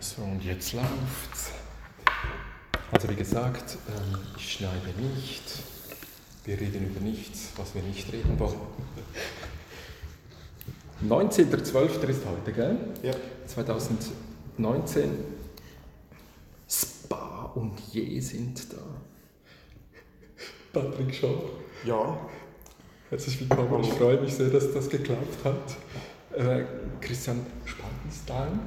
So, und jetzt läuft's. Also wie gesagt, ähm, ich schneide nicht. Wir reden über nichts, was wir nicht reden wollen. 19.12. ist heute, gell? Ja. 2019. Spa und Je sind da. Patrick Shaw. Ja. Herzlich willkommen. Ich freue mich sehr, dass das geklappt hat. Äh, Christian Spaltenstein.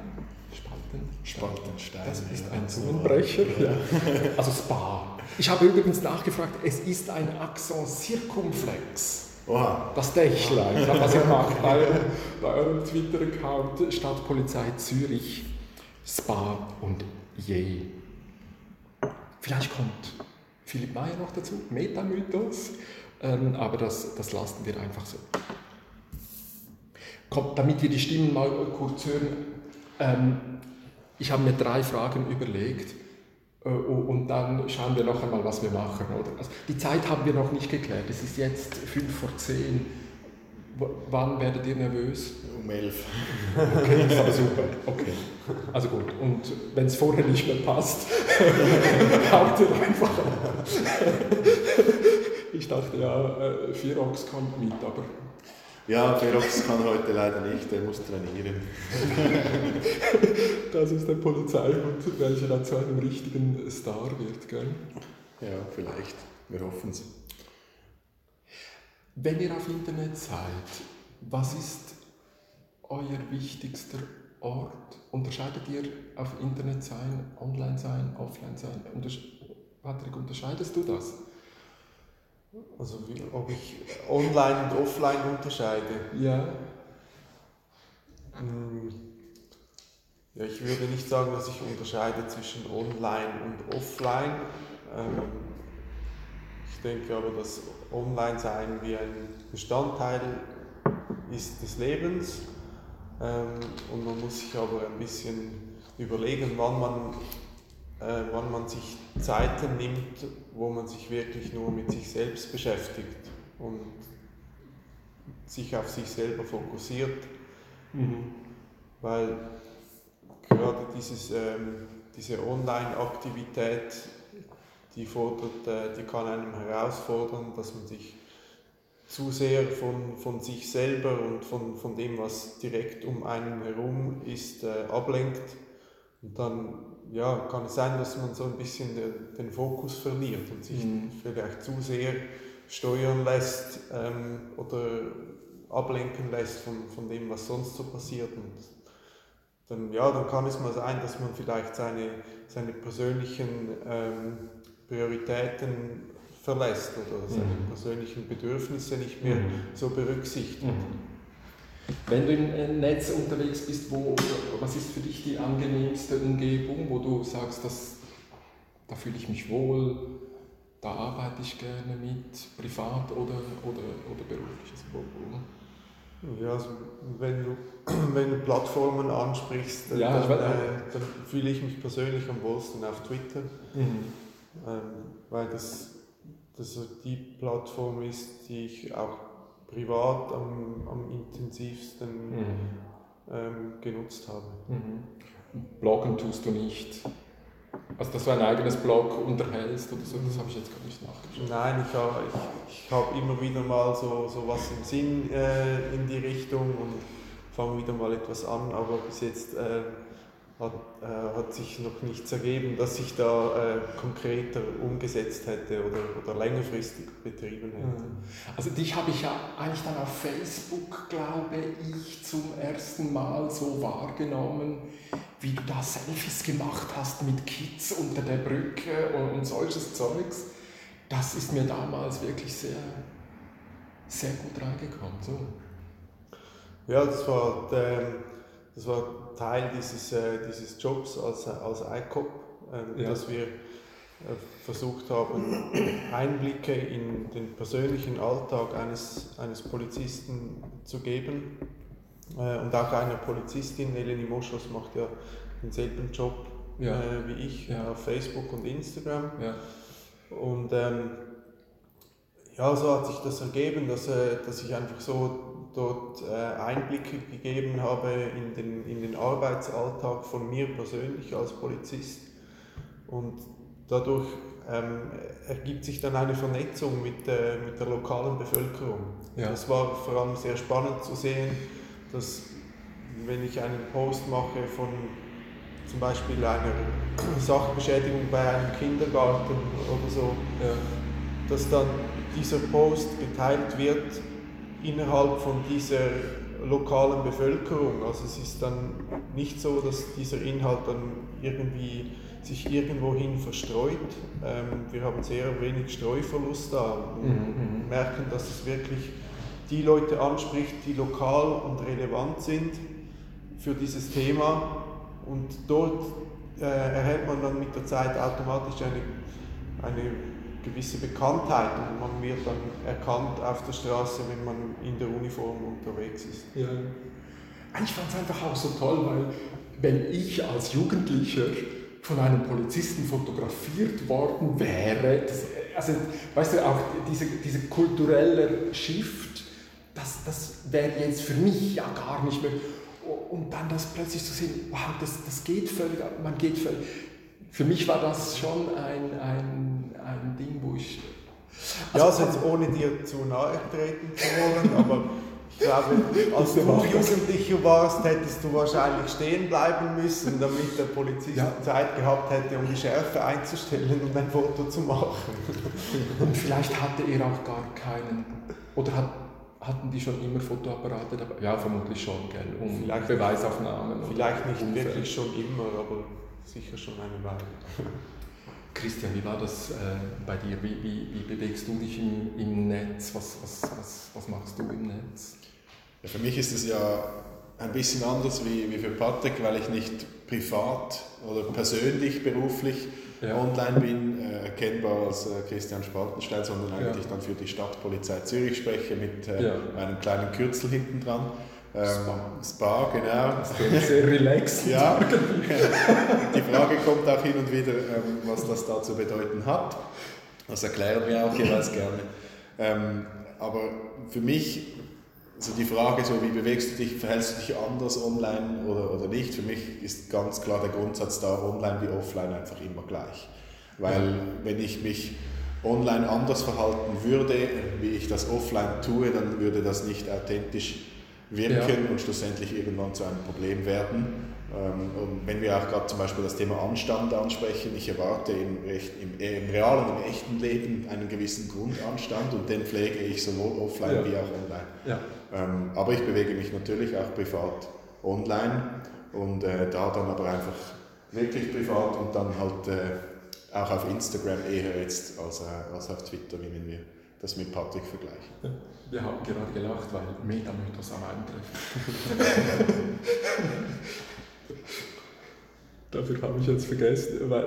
Spalten? Spaltenstein. Das ist ein Zungenbrecher. Ja. Also Spa. Ich habe übrigens nachgefragt, es ist ein Axon Circumflex. Oha. Das Dächlein, was ihr macht bei, bei eurem Twitter-Account Stadtpolizei Zürich, Spa und Je. Vielleicht kommt Philipp Mayer noch dazu, Metamythos, ähm, aber das, das lassen wir einfach so. Kommt, damit wir die Stimmen mal kurz hören, ähm, ich habe mir drei Fragen überlegt äh, und dann schauen wir noch einmal, was wir machen. Oder? Also die Zeit haben wir noch nicht geklärt. Es ist jetzt fünf vor zehn. W wann werdet ihr nervös? Um elf. Okay, ist aber super. Okay. Also gut. Und wenn es vorher nicht mehr passt, haut ihr einfach ab. Ich dachte ja, äh, Virox kommt mit, aber Ja, Ferox kann heute leider nicht, er muss trainieren. das ist der Polizeihund, welcher dann zu einem richtigen Star wird. Gell? Ja, vielleicht. Wir hoffen es. Wenn ihr auf Internet seid, was ist euer wichtigster Ort? Unterscheidet ihr auf Internet sein, online sein, offline sein? Untersch Patrick, unterscheidest du das? Also wie, ob ich online und offline unterscheide. Ja. Hm, Ja, ich würde nicht sagen, dass ich unterscheide zwischen online und offline. Ähm, ich denke aber, dass Online-Sein wie ein Bestandteil ist des Lebens. Ähm, und man muss sich aber ein bisschen überlegen, wann man, äh, wann man sich Zeiten nimmt, wo man sich wirklich nur mit sich selbst beschäftigt und sich auf sich selber fokussiert. Weil gerade dieses, ähm, diese Online-Aktivität, die, fordert, äh, die kann einem herausfordern, dass man sich zu sehr von, von sich selber und von, von dem, was direkt um einen herum ist, äh, ablenkt. Und dann ja, kann es sein, dass man so ein bisschen den, den Fokus verliert und sich Mhm. vielleicht zu sehr steuern lässt ähm, oder ablenken lässt von, von dem, was sonst so passiert. Und dann, ja, dann kann es mal sein, dass man vielleicht seine, seine persönlichen ähm, Prioritäten verlässt oder seine Mhm. persönlichen Bedürfnisse nicht mehr Mhm. so berücksichtigt. Wenn du im äh, Netz unterwegs bist, wo, was ist für dich die angenehmste Umgebung, wo du sagst, dass, da fühle ich mich wohl, da arbeite ich gerne mit, privat oder, oder, oder beruflich? Also? Ja, also wenn du, wenn du Plattformen ansprichst, Ja, dann, äh, dann fühle ich mich persönlich am wohlsten auf Twitter, Mhm. ähm, weil das, das die Plattform ist, die ich auch privat am, am intensivsten Mhm. ähm, genutzt habe. Mhm. Bloggen tust du nicht. Also, dass du ein eigenes Blog unterhältst oder so, das habe ich jetzt gar nicht nachgeschaut. Nein, ich habe ich, ich hab immer wieder mal so, so was im Sinn äh, in die Richtung und fange wieder mal etwas an, aber bis jetzt äh, hat, äh, hat sich noch nichts ergeben, dass ich da äh, konkreter umgesetzt hätte oder, oder längerfristig betrieben hätte. Also dich habe ich ja eigentlich dann auf Facebook, glaube ich, zum ersten Mal so wahrgenommen, wie du da Selfies gemacht hast mit Kids unter der Brücke und, und solches Zeugs. Das ist mir damals wirklich sehr, sehr gut reingekommen. So. Ja, das war, der, das war Teil dieses, äh, dieses Jobs als, als ICOP, äh, Ja. dass wir äh, versucht haben, Einblicke in den persönlichen Alltag eines, eines Polizisten zu geben. Äh, und auch einer Polizistin, Eleni Moschus, macht ja denselben Job Ja. äh, wie ich Ja. auf Facebook und Instagram. Ja. Und ähm, ja, so hat sich das ergeben, dass, äh, dass ich einfach so dort äh, Einblicke gegeben habe in den, in den Arbeitsalltag von mir persönlich als Polizist. Und dadurch ähm, ergibt sich dann eine Vernetzung mit, äh, mit der lokalen Bevölkerung. Ja. Das war vor allem sehr spannend zu sehen, dass wenn ich einen Post mache von zum Beispiel einer Sachbeschädigung bei einem Kindergarten oder so, ja. dass dann dieser Post geteilt wird innerhalb von dieser lokalen Bevölkerung. Also es ist dann nicht so, dass dieser Inhalt dann irgendwie sich irgendwohin verstreut. Ähm, wir haben sehr wenig Streuverlust da und mhm. mhm. merken, dass es wirklich die Leute anspricht, die lokal und relevant sind für dieses Thema. Und dort äh, erhält man dann mit der Zeit automatisch eine, eine gewisse Bekanntheit und man wird dann erkannt auf der Straße, wenn man in der Uniform unterwegs ist. Ja. Ich fand es einfach auch so toll, weil wenn ich als Jugendlicher von einem Polizisten fotografiert worden wäre, das, also weißt du, auch diese, diese kulturelle Shift, das, das wäre jetzt für mich ja gar nicht mehr. Und dann das plötzlich zu sehen, wow, das, das geht völlig, man geht völlig. Für mich war das schon ein, ein, ich. Also, ja, also jetzt ohne dir zu nahe treten zu wollen, aber ich glaube, als du Jugendlicher warst, hättest du wahrscheinlich stehen bleiben müssen, damit der Polizist ja. Zeit gehabt hätte, um die Schärfe einzustellen und ein Foto zu machen. Und vielleicht hatte er auch gar keinen. Oder hat, hatten die schon immer Fotoapparate dabei? Ja, vermutlich schon, gell? Um vielleicht Beweisaufnahmen. Vielleicht nicht wirklich schon immer, aber sicher schon eine Weile. Christian, wie war das äh, bei dir? Wie, wie, wie, bewegst du dich im, im Netz? Was, was, was, was machst du im Netz? Ja, für mich ist es ja ein bisschen anders wie, wie für Patrick, weil ich nicht privat oder persönlich, beruflich ja. online bin, äh, erkennbar als äh, Christian Spaltenstein, sondern eigentlich ja. dann für die Stadtpolizei Zürich spreche mit äh, einem kleinen Kürzel hinten dran. Ähm, Spa. Spa, genau. Das ist sehr relaxed. ja. Die Frage kommt auch hin und wieder, ähm, was das da zu bedeuten hat. Das erklären wir auch jeweils gerne. Ähm, aber für mich also die Frage, so, wie bewegst du dich, verhältst du dich anders online oder, oder nicht, für mich ist ganz klar der Grundsatz da, online wie offline einfach immer gleich. Weil wenn ich mich online anders verhalten würde, wie ich das offline tue, dann würde das nicht authentisch wirken ja. und schlussendlich irgendwann zu einem Problem werden. Ähm, und wenn wir auch gerade zum Beispiel das Thema Anstand ansprechen, ich erwarte im, im, im realen, im echten Leben einen gewissen Grundanstand und den pflege ich sowohl offline ja. wie auch online. Ja. Ähm, aber ich bewege mich natürlich auch privat online und äh, da dann aber einfach wirklich privat und dann halt äh, auch auf Instagram eher jetzt als, äh, als auf Twitter, wie wenn wir das mit Patrick vergleichen. Ja, wir haben gerade gelacht, weil Meta möchte das auch eintreffen. Dafür habe ich jetzt vergessen. Weil,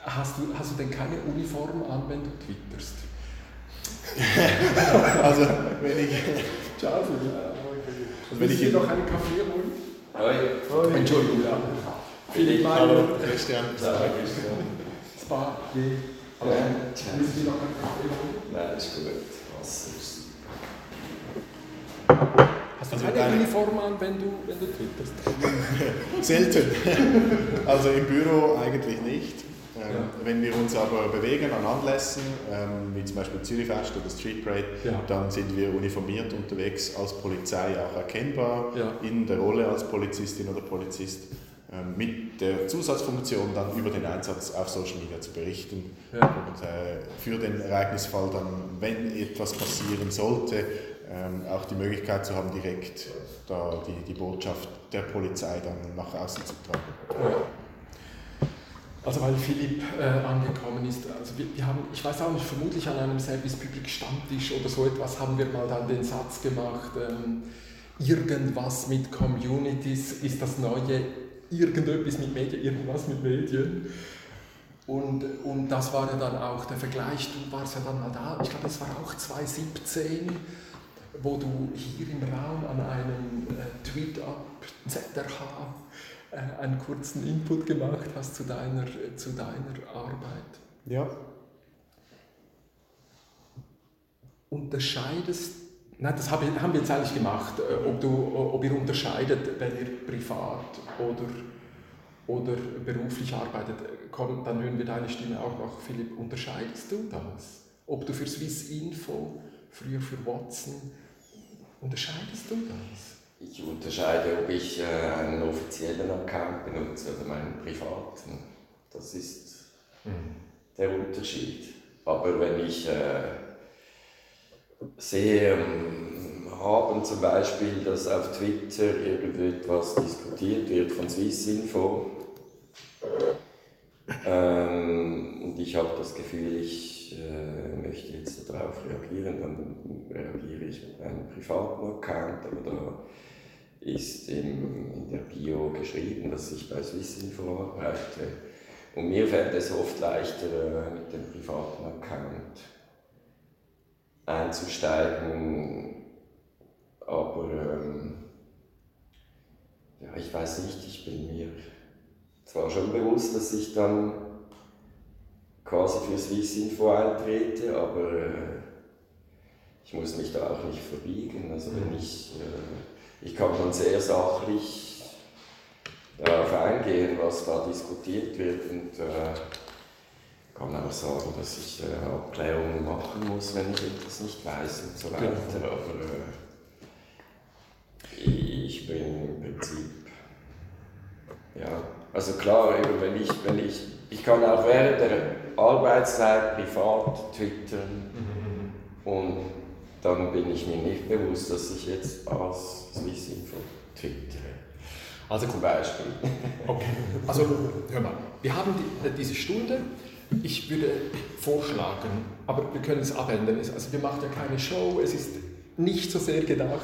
hast, du, hast du denn keine Uniform an, wenn du twitterst? also, wenn ich. Ciao, Und wenn ich hier noch einen Kaffee holen? Hoi. Entschuldigung, ja. Philipp Hallo, Christian. Hallo, Christian. Spa. Ja. müssen Sie noch einen Kaffee holen? Nein, ist gut. Wasser ist du also keine Uniform an, wenn du, wenn du twitterst? Selten. Also im Büro eigentlich nicht. Ähm, ja. Wenn wir uns aber bewegen an Anlässen, ähm, wie zum Beispiel Zürichfest oder Street Parade, ja. dann sind wir uniformiert unterwegs als Polizei auch erkennbar ja. in der Rolle als Polizistin oder Polizist ähm, mit der Zusatzfunktion dann über den Einsatz auf Social Media zu berichten und äh, für den Ereignisfall dann, wenn etwas passieren sollte, ähm, auch die Möglichkeit zu haben, direkt da die, die Botschaft der Polizei dann nach außen zu tragen. Also weil Philipp äh, angekommen ist, also wir, wir, haben, ich weiß auch nicht, vermutlich an einem Service Public Stammtisch oder so etwas haben wir mal dann den Satz gemacht, ähm, irgendwas mit Communities ist das neue, irgendetwas mit Medien, irgendwas mit Medien. Und, und das war ja dann auch der Vergleich, du warst ja dann mal da, ich glaube, das war auch 2017, wo du hier im Raum an einem äh, Tweet-Up ZRH äh, einen kurzen Input gemacht hast zu deiner, äh, zu deiner Arbeit. Ja. Unterscheidest, Nein, das haben wir jetzt eigentlich gemacht, äh, ob, du, ob ihr unterscheidet, wenn ihr privat oder, oder beruflich arbeitet. Komm, dann hören wir deine Stimme auch noch. Philipp, unterscheidest du das? Ob du für Swiss Info, früher für Watson, unterscheidest du das? Ich unterscheide, ob ich äh, einen offiziellen Account benutze oder meinen privaten. Das ist mhm. der Unterschied. Aber wenn ich äh, sehe, ähm, haben zum Beispiel, dass auf Twitter irgendetwas diskutiert wird von Swissinfo, ähm, und ich habe das Gefühl, ich äh, möchte jetzt darauf reagieren, dann reagiere ich mit einem privaten Account, aber da ist im, in der Bio geschrieben, dass ich bei Swissinfo arbeite. Und mir fällt es oft leichter äh, mit dem privaten Account einzusteigen, aber ähm, ja, ich weiß nicht, ich bin mir zwar schon bewusst, dass ich dann quasi für Swissinfo eintrete, aber äh, ich muss mich da auch nicht verbiegen. Also wenn mhm. ich, äh, ich kann dann sehr sachlich darauf eingehen, was da diskutiert wird und äh, kann auch sagen, dass ich äh, Abklärungen machen muss, wenn ich etwas nicht weiß und so weiter. Genau. Aber äh, ich bin im Prinzip, ja, also klar, wenn ich, wenn ich, ich kann auch während der Arbeitszeit privat twittern mhm. und dann bin ich mir nicht bewusst, dass ich jetzt als Swissinfo twittere. Also zum Beispiel. Okay, also hör mal, wir haben die, diese Stunde ich würde vorschlagen, aber wir können es abändern. Also wir machen ja keine Show, es ist nicht so sehr gedacht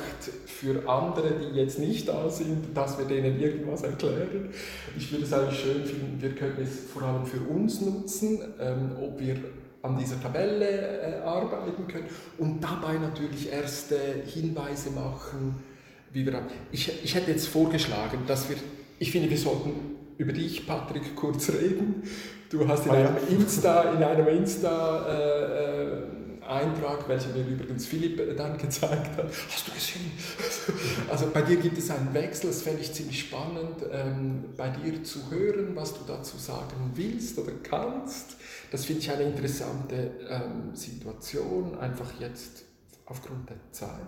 für andere, die jetzt nicht da sind, dass wir denen irgendwas erklären. Ich würde es eigentlich schön finden, wir können es vor allem für uns nutzen, ähm, ob wir an dieser Tabelle äh, arbeiten können und dabei natürlich erste Hinweise machen, wie wir. Ich, ich hätte jetzt vorgeschlagen, dass wir, ich finde, wir sollten über dich, Patrick, kurz reden. Du hast in ah, einem Insta, in einem Insta äh, äh, Eintrag, welchen mir übrigens Philipp äh, dann gezeigt hat. Hast du gesehen? Also bei dir gibt es einen Wechsel, das fände ich ziemlich spannend, ähm, bei dir zu hören, was du dazu sagen willst oder kannst. Das finde ich eine interessante ähm, Situation, einfach jetzt aufgrund der Zeit.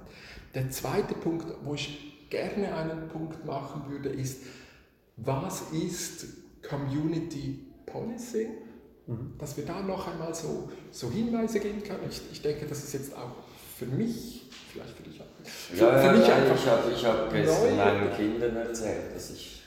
Der zweite Punkt, wo ich gerne einen Punkt machen würde, ist, was ist Community Policing? Mhm. Dass wir da noch einmal so, so Hinweise geben können. Ich, ich denke, das ist jetzt auch für mich, vielleicht für dich auch. Für, ja, für mich ja, einfach ich habe ich hab gestern meinen Kindern erzählt, dass ich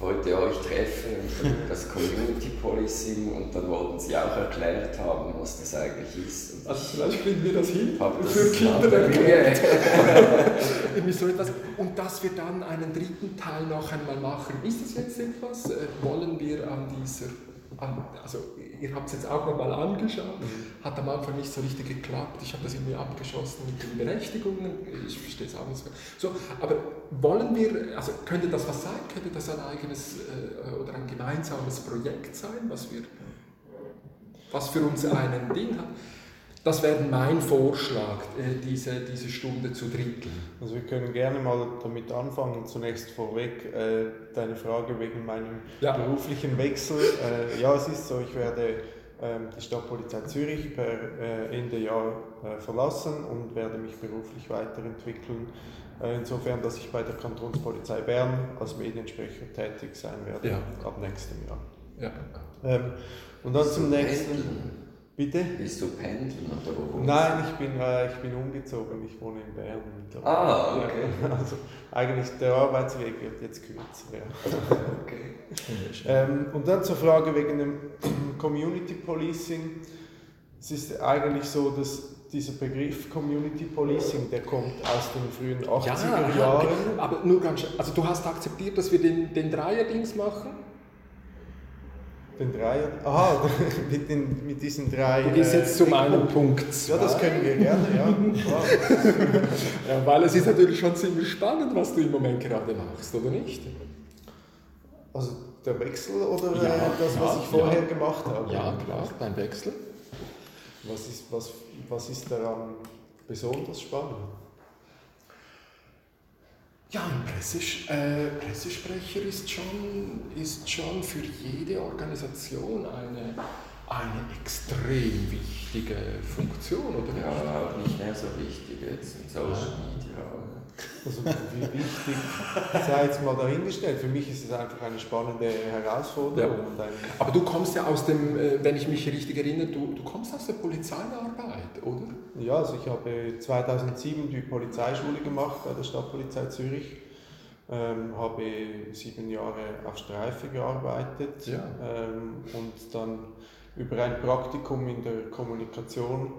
heute euch treffe und das Community Policing und dann wollten sie auch erklärt haben, was das eigentlich ist. Und also vielleicht kriegen wir das hin, das für Kinder erklärt. so etwas. Und dass wir dann einen dritten Teil noch einmal machen. Ist das jetzt etwas? Äh, wollen wir an dieser also ihr habt es jetzt auch nochmal angeschaut, mhm. hat am Anfang nicht so richtig geklappt. Ich habe das irgendwie abgeschossen mit den Berechtigungen. Ich verstehe es auch nicht so. Aber wollen wir, also könnte das was sein? Könnte das ein eigenes äh, oder ein gemeinsames Projekt sein, was wir, was für uns einen Ding hat? Das wäre mein Vorschlag, äh, diese, diese Stunde zu dritteln. Also wir können gerne mal damit anfangen. Zunächst vorweg äh, deine Frage wegen meinem ja. beruflichen Wechsel. Äh, ja, es ist so, ich werde ähm, die Stadtpolizei Zürich per äh, Ende Jahr äh, verlassen und werde mich beruflich weiterentwickeln. Äh, insofern, dass ich bei der Kantonspolizei Bern als Mediensprecher tätig sein werde ja. ab nächstem Jahr. Ja. Ähm, und dann zum nächsten. Bitte? Bist du pendeln oder wo? Nein, ich bin, äh, ich bin umgezogen, ich wohne in Bern. Ah, okay. Also eigentlich der Arbeitsweg wird jetzt kürzer. Ja. okay. ähm, und dann zur Frage wegen dem Community Policing. Es ist eigentlich so, dass dieser Begriff Community Policing, der kommt aus den frühen 80er Jahren. Ja, aber nur ganz also du hast akzeptiert, dass wir den, den Dreier-Dings machen? Den Dreier? Aha, mit, den, mit diesen drei. Du gehst jetzt äh, zu meinem Punkt. Ja, das können wir gerne, ja. ja. Weil es ist natürlich schon ziemlich spannend, was du im Moment gerade machst, oder nicht? Also der Wechsel oder ja, äh, das, was ja, ich vorher ja. gemacht habe? Ja, klar, dein Wechsel. Was ist, was, was ist daran besonders spannend. Ja, ein Presses äh, Pressesprecher ist schon, ist schon für jede Organisation eine, eine extrem wichtige Funktion, oder? Ja, auch nicht mehr so wichtig jetzt in Social Media. Also wie wichtig, sei jetzt mal dahingestellt. Für mich ist es einfach eine spannende Herausforderung. Ja. Ein Aber du kommst ja aus dem, äh, wenn ich mich richtig erinnere, du, du kommst aus der Polizeiarbeit, oder? ja, also ich habe 2007 die Polizeischule gemacht bei der Stadtpolizei Zürich. Ähm, habe sieben Jahre auf Streife gearbeitet Ja. ähm, und dann über ein Praktikum in der Kommunikation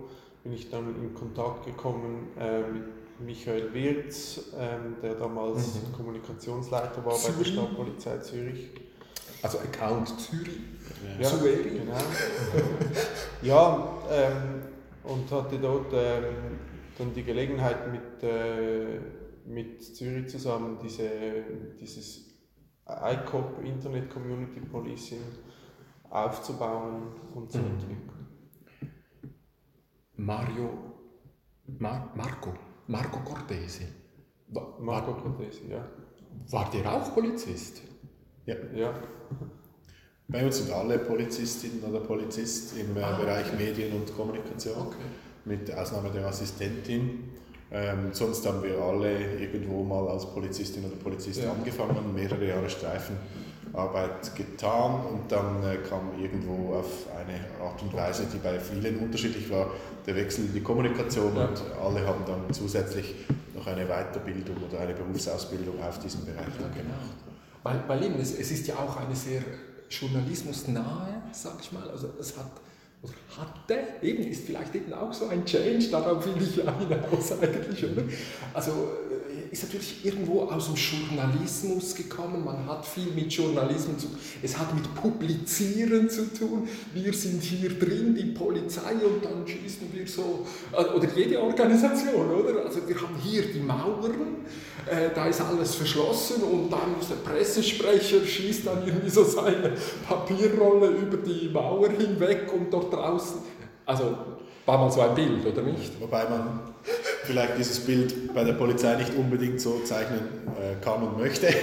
bin ich dann in Kontakt gekommen äh, mit Michael Wirz, ähm, der damals Mhm. Kommunikationsleiter war bei der Zürich. Stadtpolizei Zürich. Also Account Zürich. Ja, Sueri. Genau. ja, ähm, und hatte dort ähm, dann die Gelegenheit mit, äh, mit Zürich zusammen diese, dieses ICOP, Internet Community Policing, aufzubauen und zu Mhm. entwickeln. Mario, Mar Marco, Marco Cortesi. Wa- Marco Cortesi, ja. War der auch Polizist? Ja. ja. Bei uns sind alle Polizistinnen oder Polizist im äh, Ah, Bereich okay. Medien und Kommunikation, Okay. mit Ausnahme der Assistentin. Ähm, sonst haben wir alle irgendwo mal als Polizistin oder Polizist Ja. angefangen, mehrere Jahre Streifenarbeit getan und dann äh, kam irgendwo auf eine Art und Weise, die bei vielen unterschiedlich war, der Wechsel in die Kommunikation Ja. und alle haben dann zusätzlich noch eine Weiterbildung oder eine Berufsausbildung auf diesem Bereich Ja, gemacht. genau. Weil, weil eben, es, es ist ja auch eine sehr journalismusnahe, sag ich mal, also es hat, oder hatte, eben, ist vielleicht eben auch so ein Change, darauf will ich ja hinaus eigentlich, oder? Also ist natürlich irgendwo aus dem Journalismus gekommen, man hat viel mit Journalismus zu es hat mit Publizieren zu tun, wir sind hier drin, die Polizei, und dann schießen wir so, äh, oder jede Organisation, oder? Also wir haben hier die Mauern, äh, da ist alles verschlossen und dann ist der Pressesprecher schießt dann irgendwie so seine Papierrolle über die Mauer hinweg und dort draußen, also war mal so ein Bild, oder nicht? Wobei man vielleicht dieses Bild bei der Polizei nicht unbedingt so zeichnen äh, kann und möchte.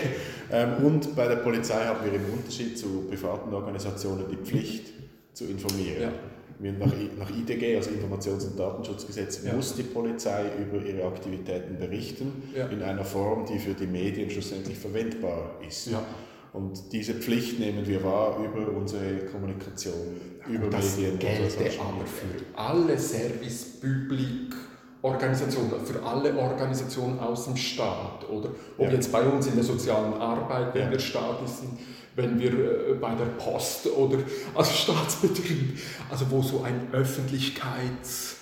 Ähm, und bei der Polizei haben wir im Unterschied zu privaten Organisationen die Pflicht zu informieren. Ja. Nach, nach IDG, also Informations- und Datenschutzgesetz, Ja. muss die Polizei über ihre Aktivitäten berichten, Ja. in einer Form, die für die Medien schlussendlich verwendbar ist. Und diese Pflicht nehmen wir wahr über unsere Kommunikation, über das Medien. über gelte aber für alle Service Public Organisationen, für alle Organisationen aus dem Staat, oder? Ob Ja. jetzt bei uns in der sozialen Arbeit, wenn Ja. wir staatlich sind, wenn wir äh, bei der Post oder also Staatsbetrieb, also wo so ein Öffentlichkeits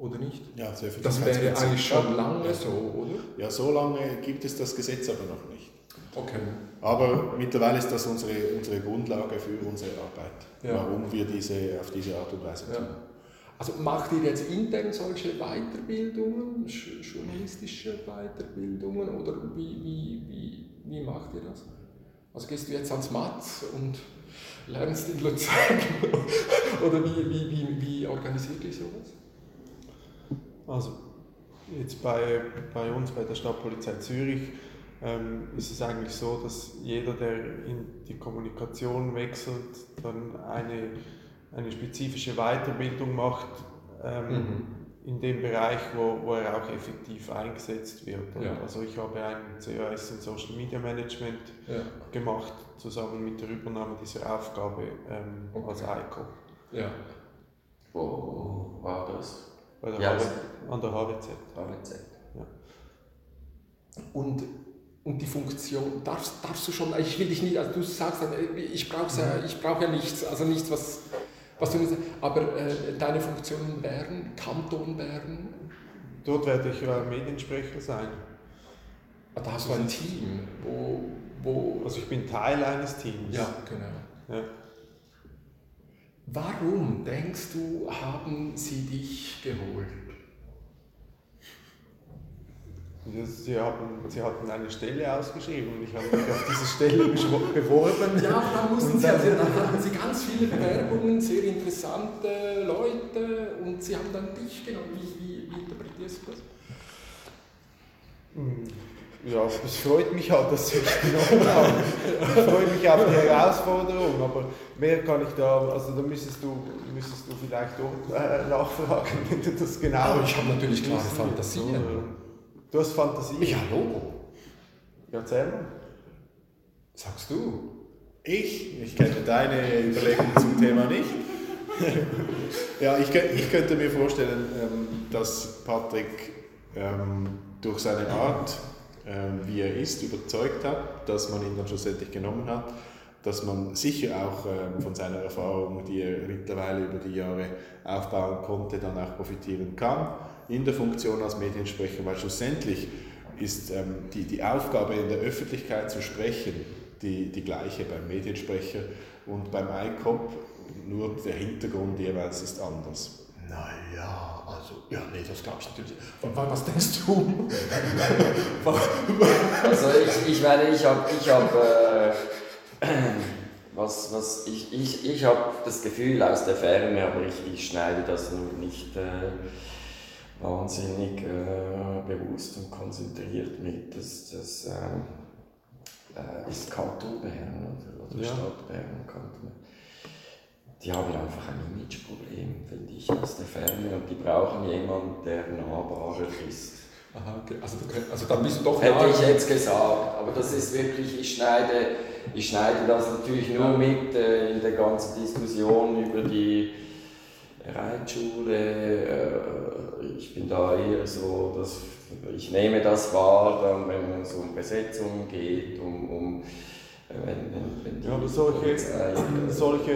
oder nicht? Ja, sehr viel Das wäre eigentlich schon lange Ja. so, oder? Ja, so lange gibt es das Gesetz aber noch nicht. Okay. Aber mittlerweile ist das unsere, unsere Grundlage für unsere Arbeit, warum wir diese auf diese Art und Weise tun. Also macht ihr jetzt intern solche Weiterbildungen, sch- journalistische Weiterbildungen oder wie, wie, wie, wie macht ihr das? Also gehst du jetzt ans Matz und lernst in Luzern oder wie, wie, wie, wie organisiert ihr sowas? Also jetzt bei, bei uns, bei der Stadtpolizei Zürich, ähm, ist es eigentlich so, dass jeder, der in die Kommunikation wechselt, dann eine, eine spezifische Weiterbildung macht ähm, in dem Bereich, wo, wo er auch effektiv eingesetzt wird. Und Ja. Also ich habe ein CAS in Social Media Management Ja. gemacht, zusammen mit der Übernahme dieser Aufgabe ähm, Okay. als ICO ja. Wo war das? bei der Ja, HW, an der HWZ. HWZ. Und, und die Funktion, darfst, darfst du schon, ich will dich nicht, also du sagst ich brauche ja, ich brauch ja nichts, also nichts, was, was du aber äh, deine Funktion in Bern, Kanton Bern, Dort werde ich äh, Mediensprecher sein. Ah, Da hast du ein Team, wo, wo Also ich bin Teil eines Teams. ja, genau. Ja. Warum denkst du, haben sie dich geholt? Sie hatten, Sie hatten eine Stelle ausgeschrieben und ich habe mich auf diese Stelle beworben. Ja, dann mussten Sie, also, dann hatten Sie ganz viele Bewerbungen, sehr interessante Leute und Sie haben dann dich genommen. Wie, wie, wie interpretierst du das? Hm, ja, es freut mich halt, dass Sie mich genommen haben. Ich freue mich auf die Herausforderung, aber mehr kann ich da, also da müsstest du, müsstest du vielleicht auch äh, nachfragen, wenn du das genau... Aber ich habe natürlich klare Fantasien. Du hast Fantasien? Ja, Logo. Ja, erzähl mal. Sagst du? Ich? Ich kenne deine Überlegungen zum Thema nicht. ja, ich, ich könnte mir vorstellen, ähm, dass Patrick ähm, durch seine Art, ähm, wie er ist, überzeugt hat, dass man ihn dann schlussendlich genommen hat, dass man sicher auch von seiner Erfahrung, die er mittlerweile über die Jahre aufbauen konnte, dann auch profitieren kann in der Funktion als Mediensprecher, weil schlussendlich ist die, die Aufgabe in der Öffentlichkeit zu sprechen die, die gleiche beim Mediensprecher und beim ICOP, nur der Hintergrund jeweils ist anders. Naja, also, ja, nee, das glaube ich natürlich. Was denkst du? also, ich, ich meine, ich habe, ich hab, äh, was, was, ich, ich, ich habe das Gefühl aus der Ferne, aber ich, ich schneide das nur nicht äh, wahnsinnig äh, bewusst und konzentriert mit. Das, das, ähm, äh, ist Kanton Bern oder, oder ja. Stadt Bern, Kanton Die haben einfach ein Imageproblem, finde ich, aus der Ferne. Und die brauchen jemanden, der nahbarer ist. Aha, okay. also, also dann bist du doch Hätte ich jetzt gesagt, aber das ist wirklich, ich schneide, ich schneide das natürlich nur mit äh, in der ganzen Diskussion über die Reitschule. Äh, ich bin da eher so, dass ich nehme das wahr, dann, wenn es um Besetzungen geht, um, um äh, wenn, wenn, wenn ja, aber solche, solche,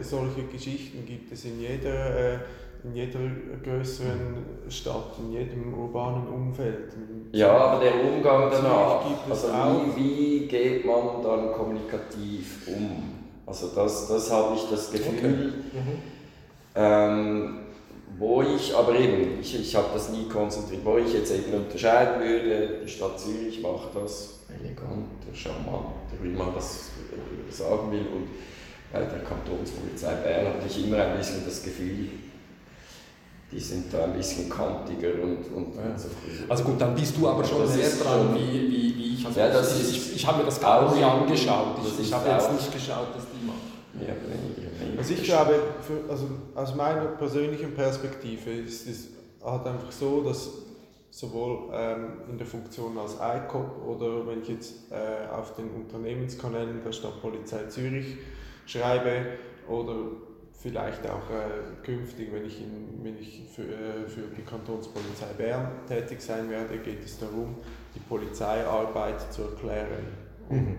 solche Geschichten gibt es in jeder, äh, in jeder größeren Stadt, in jedem urbanen Umfeld. Ja, aber der Umgang danach, also wie, wie geht man dann kommunikativ um? Also das, das habe ich das Gefühl. Okay. Mhm. Ähm, wo ich, aber eben, ich, ich habe das nie konzentriert, wo ich jetzt eben unterscheiden würde, die Stadt Zürich macht das elegant, charmant, wie man das sagen will, und bei der Kantonspolizei Bern hatte ich immer ein bisschen das Gefühl, die sind da ein bisschen kantiger und, und, ja. so. Also gut, dann bist du aber schon sehr dran, wie, wie, wie ich. Also ja, das ich, ich, ich habe mir das gar nicht angeschaut. Ich, ich habe jetzt nicht geschaut, dass die machen. Ja, also ich glaube, für, also aus meiner persönlichen Perspektive ist es halt einfach so, dass sowohl ähm, in der Funktion als ICOP oder wenn ich jetzt äh, auf den Unternehmenskanälen der Stadtpolizei Zürich schreibe oder vielleicht auch äh, künftig, wenn ich, in, wenn ich für, äh, für die Kantonspolizei Bern tätig sein werde, geht es darum, die Polizeiarbeit zu erklären. Und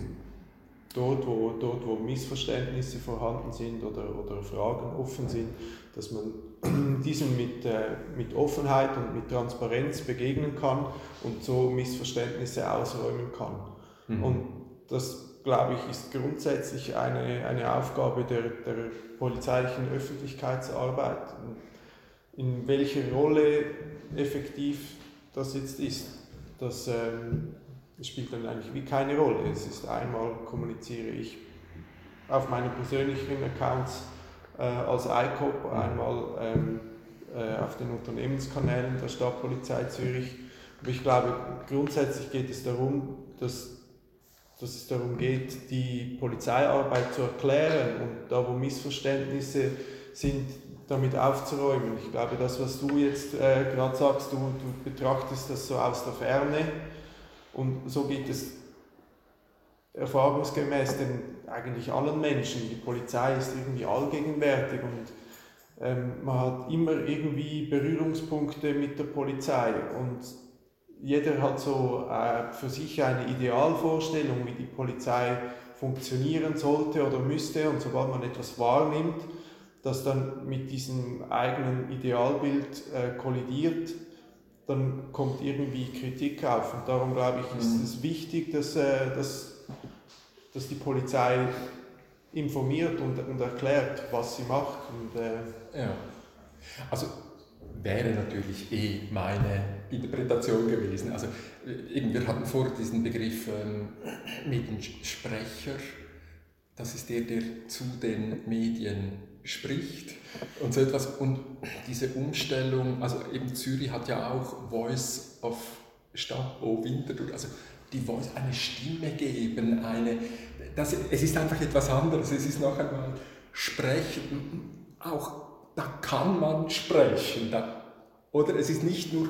dort, wo, dort, wo Missverständnisse vorhanden sind oder, oder Fragen offen sind, dass man diesen mit, äh, mit Offenheit und mit Transparenz begegnen kann und so Missverständnisse ausräumen kann. Mhm. Und das, glaube ich, ist grundsätzlich eine, eine Aufgabe der, der polizeilichen Öffentlichkeitsarbeit. In welcher Rolle effektiv das jetzt ist, das ähm, das spielt dann eigentlich wie keine Rolle. Es ist einmal kommuniziere ich auf meinen persönlichen Accounts äh, als ICOP, mhm. einmal ähm, äh, auf den Unternehmenskanälen der Stadtpolizei Zürich. Aber ich glaube, grundsätzlich geht es darum, dass, dass es darum geht, die Polizeiarbeit zu erklären und da, wo Missverständnisse sind, damit aufzuräumen. Ich glaube, das, was du jetzt äh, gerade sagst, du, du betrachtest das so aus der Ferne und so geht es erfahrungsgemäß den eigentlich allen Menschen. Die Polizei ist irgendwie allgegenwärtig und ähm, man hat immer irgendwie Berührungspunkte mit der Polizei und jeder hat so äh, für sich eine Idealvorstellung, wie die Polizei funktionieren sollte oder müsste und sobald man etwas wahrnimmt, das dann mit diesem eigenen Idealbild äh, kollidiert, dann kommt irgendwie Kritik auf. Und darum glaube ich, ist mhm. es wichtig, dass, äh, dass, dass die Polizei informiert und, und erklärt, was sie macht. Und, äh ja. Also wäre natürlich eh meine Interpretation gewesen. Also wir hatten vor diesen Begriff ähm, Mediensprecher, das ist der, der zu den Medien spricht und so etwas. Und diese Umstellung, also eben Zürich hat ja auch Voice of Stadt, oh Winterthur, also die Voice, eine Stimme geben, eine, das, es ist einfach etwas anderes, es ist noch einmal Sprechen, auch da kann man sprechen, da, oder es ist nicht nur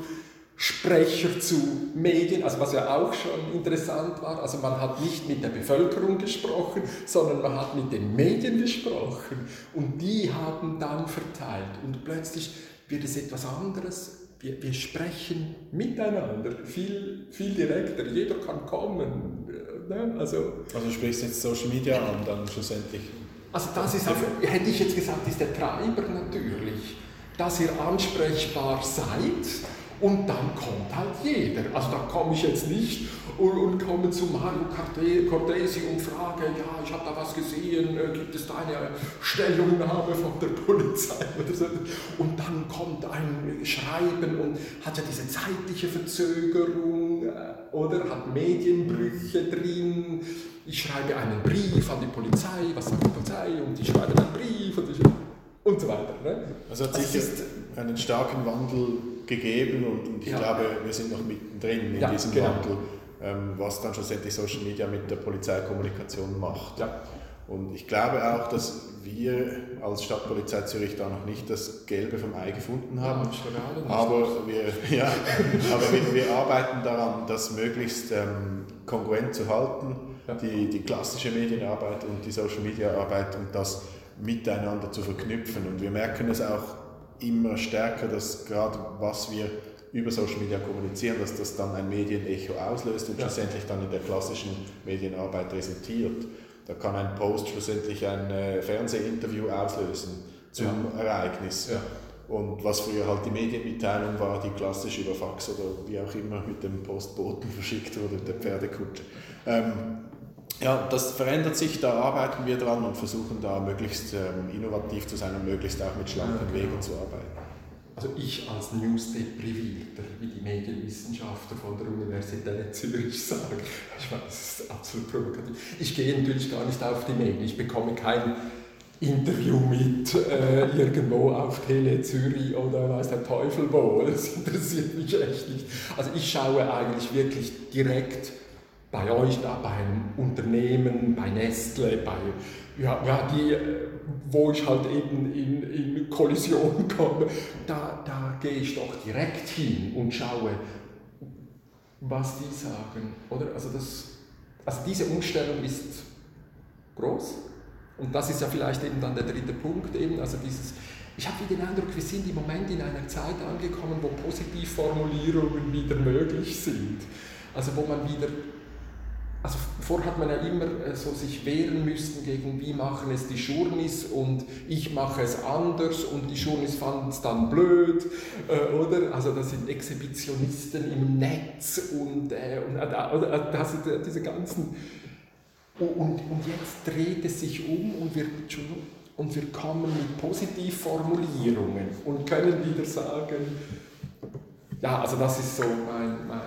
Sprecher zu Medien, also was ja auch schon interessant war. Also man hat nicht mit der Bevölkerung gesprochen, sondern man hat mit den Medien gesprochen und die haben dann verteilt und plötzlich wird es etwas anderes. Wir, wir sprechen miteinander, viel, viel direkter, jeder kann kommen. Ne? Also, also sprichst jetzt Social Media an dann schlussendlich? Also das ist, auch, hätte ich jetzt gesagt, ist der Treiber natürlich, dass ihr ansprechbar seid und dann kommt halt jeder. Also da komme ich jetzt nicht und, und komme zu Mario Cortesi und frage, ja, ich habe da was gesehen, äh, gibt es da eine Stellungnahme von der Polizei. Und dann kommt ein Schreiben und hat ja diese zeitliche Verzögerung äh, oder hat Medienbrüche drin. Ich schreibe einen Brief an die Polizei, was sagt die Polizei? Und ich schreibe einen Brief und, ich, und so weiter. Ne? Also hat also sicher einen starken Wandel gegeben und, und ich ja. glaube, wir sind noch mittendrin in ja, diesem genau. Wandel, ähm, was dann schlussendlich Social Media mit der Polizeikommunikation macht. Ja. Und ich glaube auch, dass wir als Stadtpolizei Zürich da noch nicht das Gelbe vom Ei gefunden haben. Ja, aber wir, ja, aber wir, wir, arbeiten daran, das möglichst ähm, kongruent zu halten, die, die klassische Medienarbeit und die Social Media Arbeit und das miteinander zu verknüpfen. Und wir merken es auch immer stärker, dass gerade was wir über Social Media kommunizieren, dass das dann ein Medienecho auslöst und ja. schlussendlich dann in der klassischen Medienarbeit resultiert. Da kann ein Post schlussendlich ein äh, Fernsehinterview auslösen zum ja. Ereignis. Ja. Und was früher halt die Medienmitteilung war, die klassisch über Fax oder wie auch immer mit dem Postboten verschickt wurde, der Pferdekutsche. Ähm, ja, das verändert sich, da arbeiten wir dran und versuchen da möglichst ähm, innovativ zu sein und möglichst auch mit schlanken ja, genau. Wegen zu arbeiten. Also ich als News-Deprivierter, wie die Medienwissenschaftler von der Universität Zürich sagen, ich meine, das ist absolut provokativ. Ich gehe natürlich gar nicht auf die Medien, ich bekomme kein Interview mit äh, irgendwo auf Tele Zürich oder weiß der Teufel wo, das interessiert mich echt nicht. Also ich schaue eigentlich wirklich direkt bei euch da, beim Unternehmen, bei Nestle, bei ja, ja, die, wo ich halt eben in, in Kollision komme, da, da gehe ich doch direkt hin und schaue, was die sagen. Oder? Also, das, also diese Umstellung ist groß und das ist ja vielleicht eben dann der dritte Punkt, eben, also dieses, ich habe den Eindruck, wir sind im Moment in einer Zeit angekommen, wo Positivformulierungen wieder möglich sind. Also wo man wieder also vorher hat man ja immer äh, so sich wehren müssen gegen, wie machen es die Journis und ich mache es anders und die Journis fanden es dann blöd, äh, oder? Also das sind Exhibitionisten im Netz und, äh, und äh, oder, das, diese ganzen... Und, und jetzt dreht es sich um und wir, und wir kommen mit Positivformulierungen und können wieder sagen, ja, also das ist so mein, mein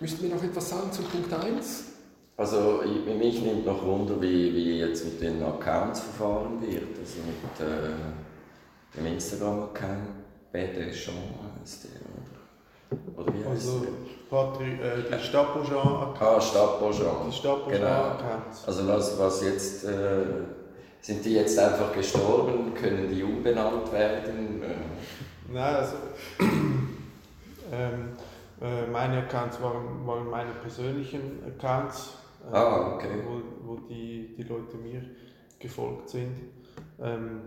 Müssten wir noch etwas sagen zu Punkt 1? Also mich nimmt noch Wunder, wie, wie jetzt mit den Accounts verfahren wird. Also mit äh, dem Instagram-Account, BDChamp heißt der, oder? Oder wie heißt also, Patri, äh, der Stapojean-Account. Ah, Stapojean. Der Stapojean-Account. Genau. Also was, was jetzt, äh, sind die jetzt einfach gestorben? Können die umbenannt werden? Nein, also... ähm, äh, meine Accounts waren, waren meine persönlichen Accounts, äh, ah, okay. wo, wo die, die Leute mir gefolgt sind. Ähm,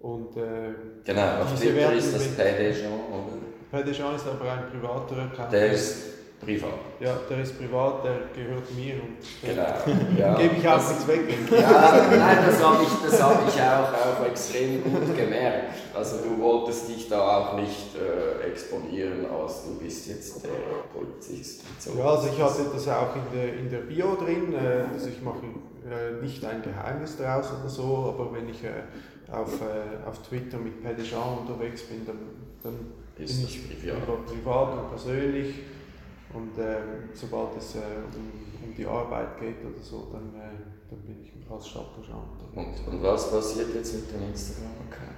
und, äh, genau, auf Twitter ist das Pédéjean, oder? Pédéjean ist aber ein privater Account. Der ist privat. Ja, der ist privat, der gehört mir und genau. ja, gebe ich auch nichts weg. Ja, nein, das habe ich, hab ich auch, auch extrem gut gemerkt. Also du wolltest dich da auch nicht äh, exponieren, als du bist jetzt der Polizist. So. Ja, also ich hatte das auch in der, in der Bio drin, äh, also ich mache äh, nicht ein Geheimnis daraus oder so, aber wenn ich äh, auf, äh, auf Twitter mit Pedejean unterwegs bin, dann, dann ist das privat. privat und persönlich. Und ähm, sobald es äh, um, um, die Arbeit geht oder so, dann, äh, dann bin ich als unterwegs. Und, und was passiert jetzt mit dem Instagram-Account?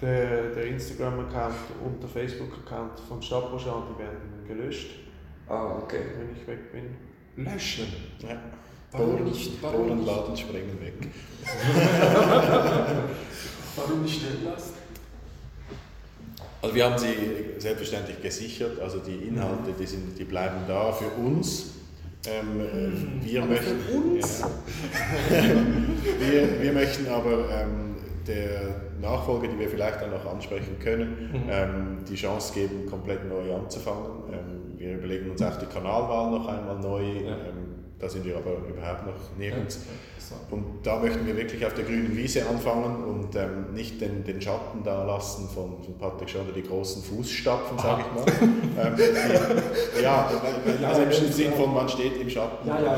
Der, der Instagram-Account und der Facebook-Account vom die werden gelöscht. Ah, okay. Wenn ich weg bin. Löschen? Ja. Warum Bohlen, nicht? Warum? Laden springen weg. Warum nicht stehen lassen? Also wir haben sie selbstverständlich gesichert, also die Inhalte, die, sind, die bleiben da für uns. Ähm, äh, wir, Aber möchten, für uns? Ja. wir, wir möchten aber ähm, der Nachfolge, die wir vielleicht dann noch ansprechen können, Mhm. ähm, die Chance geben, komplett neu anzufangen. Ähm, wir überlegen uns auch die Kanalwahl noch einmal neu. Ja. Da sind wir aber überhaupt noch nirgends. Und da möchten wir wirklich auf der grünen Wiese anfangen und ähm, nicht den, den Schatten da lassen von, von Patrick Schonder, die großen Fußstapfen, sage ich mal. ähm, die, ja, also im Sinn von, man steht im Schatten, Ja, ja,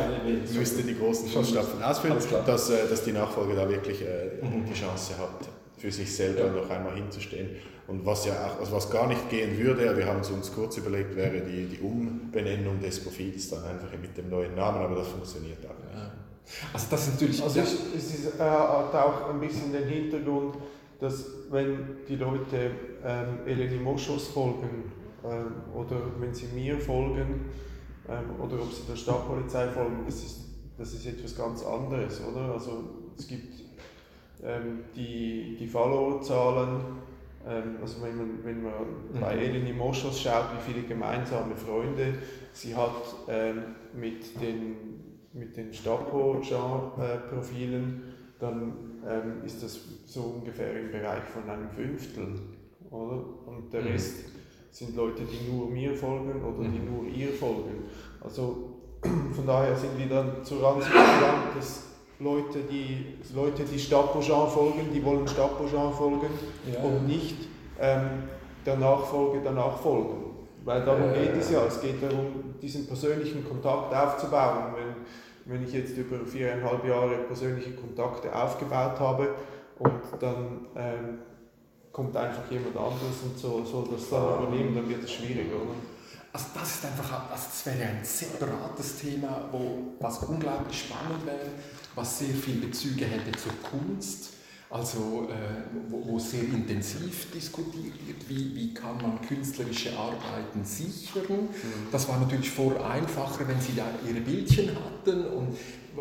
müsste die großen Fußstapfen ausfüllen, dass, äh, dass die Nachfolge da wirklich äh, Mhm. die Chance hat, für sich selber Ja. noch einmal hinzustehen. Und was ja auch, also was gar nicht gehen würde, wir haben es uns kurz überlegt, wäre die, die Umbenennung des Profils dann einfach mit dem neuen Namen, aber das funktioniert auch. Ja. Also das ist natürlich... Also ja. es, es ist, äh, hat auch ein bisschen den Hintergrund, dass wenn die Leute ähm, Eleni Moschus folgen ähm, oder wenn sie mir folgen ähm, oder ob sie der Stadtpolizei folgen, das ist, das ist etwas ganz anderes, oder? Also es gibt ähm, die, die Followerzahlen, ähm, also wenn man, wenn man bei Eleni Moschus schaut, wie viele gemeinsame Freunde sie hat ähm, mit den mit den Stapo-Profilen, dann ähm, ist das so ungefähr im Bereich von einem Fünftel. Oder? Und der Mhm. Rest sind Leute, die nur mir folgen oder die Mhm. nur ihr folgen. Also von daher sind wir dann zur Ansicht gelangt, dass Leute, die, Leute, die Stapo-Jean folgen, die wollen Stapo-Jean folgen Ja, und nicht ähm, der Nachfolge danach folgen. Weil darum geht es ja. ja. Es geht darum, diesen persönlichen Kontakt aufzubauen. Wenn, wenn ich jetzt über viereinhalb Jahre persönliche Kontakte aufgebaut habe und dann ähm, kommt einfach jemand anderes und so, soll das dann übernehmen, dann wird es schwierig, oder? Also das ist einfach, also das wäre ein separates Thema, wo, was unglaublich spannend wäre, was sehr viele Bezüge hätte zur Kunst, also äh, wo, wo sehr intensiv diskutiert wird, wie, wie kann man künstlerische Arbeiten sichern. Das war natürlich vor einfacher, wenn sie da ihre Bildchen hatten und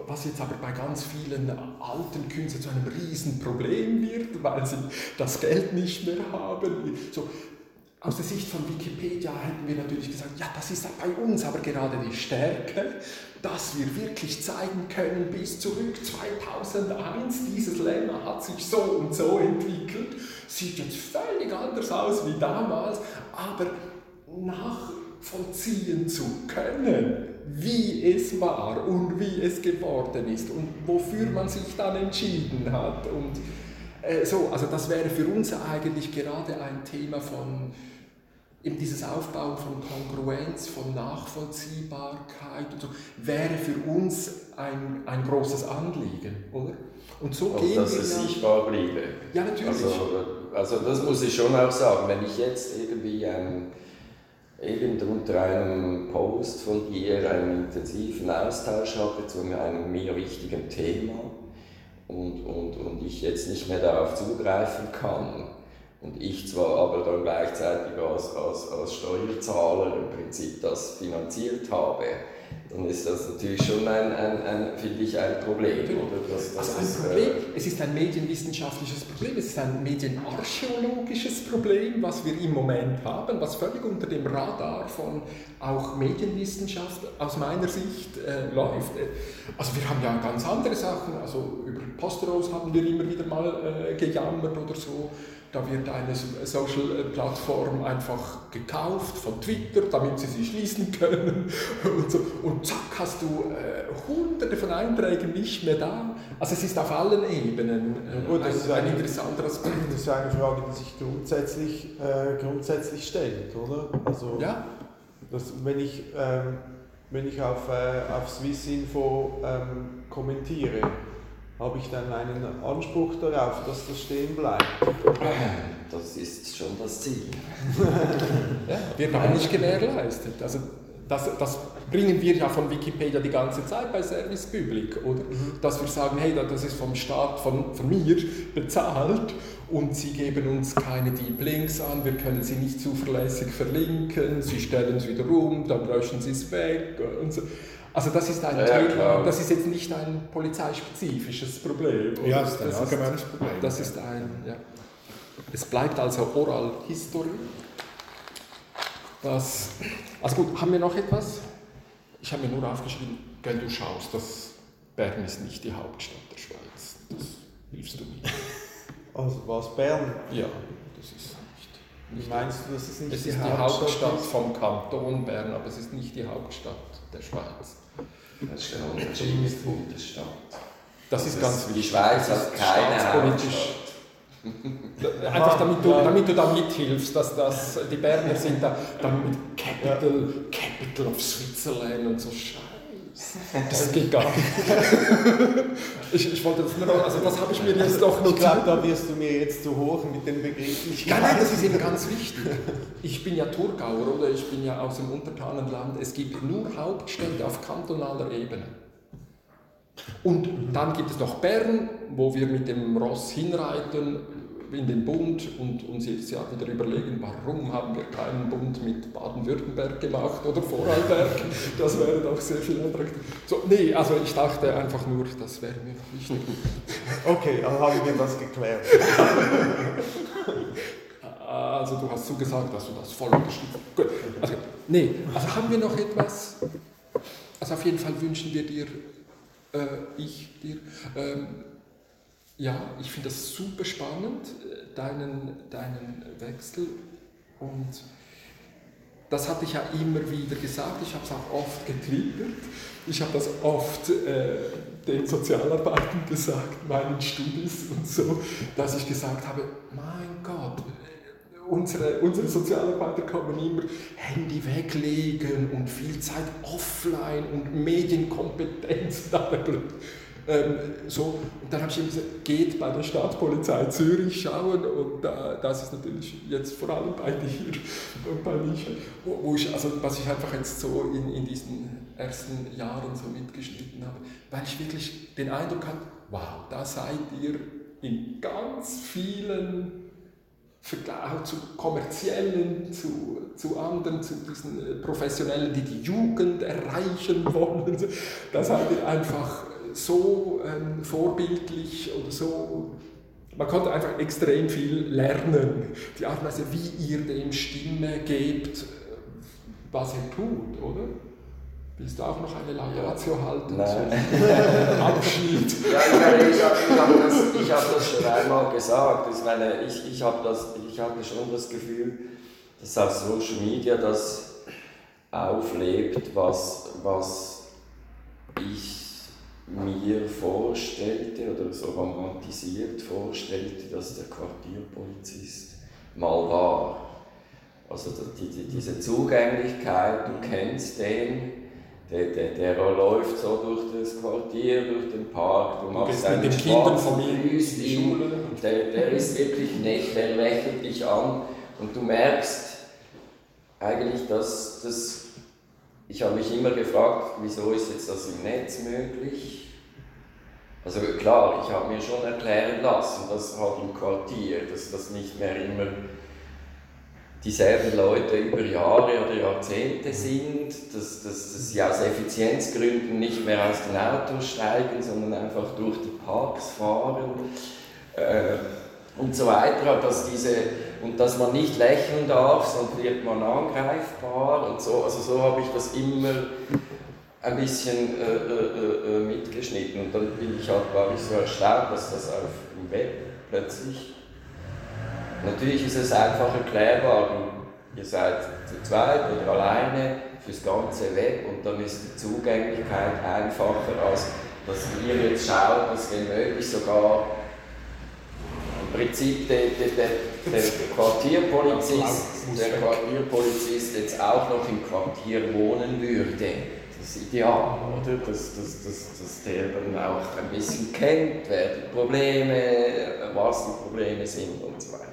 was jetzt aber bei ganz vielen alten Künstlern zu einem Riesenproblem wird, weil sie das Geld nicht mehr haben. So, aus der Sicht von Wikipedia hätten wir natürlich gesagt, ja, das ist bei uns aber gerade die Stärke, dass wir wirklich zeigen können, bis zurück 2001, dieses Lemma hat sich so und so entwickelt, sieht jetzt völlig anders aus wie damals, aber nachvollziehen zu können, wie es war und wie es geworden ist und wofür man sich dann entschieden hat. Und äh, so, also das wäre für uns eigentlich gerade ein Thema von eben dieses Aufbauen von Kongruenz, von Nachvollziehbarkeit und so, wäre für uns ein, ein großes Anliegen, oder? Und so Und gehen dass wir es ja, sichtbar bliebe. ja, natürlich. Also, also das muss ich schon auch sagen, wenn ich jetzt irgendwie ein, irgend unter einem Post von dir einen intensiven Austausch habe zu einem mir wichtigen Thema und, und, und ich jetzt nicht mehr darauf zugreifen kann und ich zwar aber dann gleichzeitig als, als, als Steuerzahler im Prinzip das finanziert habe, dann ist das natürlich schon ein, ein, ein finde ich, ein Problem. Oder? Das, das Also ist, ein äh, Problem, es ist ein medienwissenschaftliches Problem, es ist ein medienarchäologisches Problem, was wir im Moment haben, was völlig unter dem Radar von auch Medienwissenschaft aus meiner Sicht äh, läuft. Äh, Also wir haben ja ganz andere Sachen, also über Posteros haben wir immer wieder mal äh, gejammert oder so. Da wird eine Social-Plattform einfach gekauft von Twitter, damit sie sie schließen können. Und, so. und zack, hast du äh, hunderte von Einträgen nicht mehr da. Also es ist auf allen Ebenen äh, das ein, ist ein eine- interessanter Aspekt. Das ist eine Frage, die sich grundsätzlich, äh, grundsätzlich stellt, oder? Also, Ja, dass, wenn ich, ähm, wenn ich auf, äh, auf Swissinfo ähm, kommentiere, habe ich dann einen Anspruch darauf, dass das stehen bleibt. das ist schon das Ziel. ja, wird aber nicht gewährleistet. Also das, das, bringen wir ja von Wikipedia die ganze Zeit bei Service Public, oder? Mhm. Dass wir sagen, hey, das ist vom Staat, von, von mir bezahlt und sie geben uns keine Deep Links an, wir können sie nicht zuverlässig verlinken, sie stellen es wieder um, dann löschen sie es weg und so. Also das ist ein ja, Thema, das ist jetzt nicht ein polizeispezifisches Problem. Ja, das ist ein allgemeines Problem. Das ist ein, ja. Es bleibt also Oral History. Das, also gut, haben wir noch etwas? Ich habe mir nur aufgeschrieben, wenn du schaust, dass Bern ist nicht die Hauptstadt der Schweiz. Das hilfst du mir. Also was, Bern? Ja, das ist nicht. Wie meinst du, das ist nicht es die, ist die Hauptstadt, Hauptstadt vom Kanton Bern, aber es ist nicht die Hauptstadt der Schweiz. Das ist der Unterschied mit Bundesstaat. Das ist ganz wichtig. Die Schweiz hat keine Hauptstadt. Einfach damit du, damit du da mithilfst, dass das, die Berner sind da dann mit Capital, Capital of Switzerland und so Scheiße. Das geht gar nicht. ich, ich wollte das nur, also das habe ich mir jetzt doch notiert. Ich glaube, da wirst du mir jetzt zu hoch mit den Begriffen. Ja, nein, das ist eben ganz wichtig. Ich bin ja Thurgauer oder ich bin ja aus dem Untertanenland. Es gibt nur Hauptstädte auf kantonaler Ebene. Und dann gibt es noch Bern, wo wir mit dem Ross hinreiten in den Bund und uns jetzt ja wieder überlegen, warum haben wir keinen Bund mit Baden-Württemberg gemacht oder Vorarlberg. Das wäre doch sehr viel attraktiv. So, nee, also ich dachte einfach nur, das wäre mir noch wichtig. Okay, dann haben wir das geklärt. Also du hast zugesagt, dass du das voll unterstützt. Gut, also, nee, also haben wir noch etwas? Also auf jeden Fall wünschen wir dir äh, ich dir. Ähm, ja, ich finde das super spannend, äh, deinen, deinen Wechsel. Und das hatte ich ja immer wieder gesagt, ich habe es auch oft getriggert. Ich habe das oft äh, den Sozialarbeitern gesagt, meinen Studis und so, dass ich gesagt habe, mein Gott, unsere, unsere Sozialarbeiter kommen immer Handy weglegen und viel Zeit offline und Medienkompetenz. ähm, so, und dann habe ich ihm gesagt, geht bei der Stadtpolizei Zürich schauen und äh, das ist natürlich jetzt vor allem bei dir und bei mir, wo, wo, ich, also was ich einfach jetzt so in, in diesen ersten Jahren so mitgeschnitten habe, weil ich wirklich den Eindruck hatte, wow, da seid ihr in ganz vielen Vergleich zu kommerziellen, zu, zu anderen, zu diesen äh, Professionellen, die die Jugend erreichen wollen. Da seid ihr einfach so ähm, vorbildlich oder so. Man konnte einfach extrem viel lernen. Die Art und Weise, wie ihr dem Stimme gebt, äh, was ihr tut, oder? Willst du auch noch eine Laudatio halten? Nein. Abschied. Ja, ich, ich habe hab das, hab das schon einmal gesagt. Ich, meine, ich, ich, hab das, ich hatte schon das Gefühl, dass auf Social Media das auflebt, was, was ich mir vorstellte oder so romantisiert vorstellte, dass der Quartierpolizist mal war. Also die, die, diese Zugänglichkeit, du kennst den, der, der, der läuft so durch das Quartier, durch den Park, du machst einen Sport, grüßt ihn, der, der ist wirklich nett, der lächelt dich an. Und du merkst eigentlich, dass das, ich habe mich immer gefragt, wieso ist jetzt das im Netz möglich? Also klar, ich habe mir schon erklären lassen, dass halt im Quartier, dass das nicht mehr immer dieselben Leute über Jahre oder Jahrzehnte sind, dass, dass, dass sie aus Effizienzgründen nicht mehr aus den Autos steigen, sondern einfach durch die Parks fahren äh, und so weiter, dass diese, und dass man nicht lächeln darf, sonst wird man angreifbar und so, also so habe ich das immer ein bisschen äh, äh, äh mitgeschnitten. Und dann bin ich halt, war ich so erstaunt, dass das auf dem Web plötzlich Natürlich ist es einfach erklärbar, ihr seid zu zweit oder alleine fürs ganze Web und dann ist die Zugänglichkeit einfacher, als dass ihr jetzt schaut, dass wenn möglich sogar Prinzip der, der, der, Quartierpolizist, der Quartierpolizist jetzt auch noch im Quartier wohnen würde. Das ist ideal, oder? Dass, dass, dass, dass der dann auch ein bisschen kennt, wer die Probleme, was die Probleme sind und so weiter.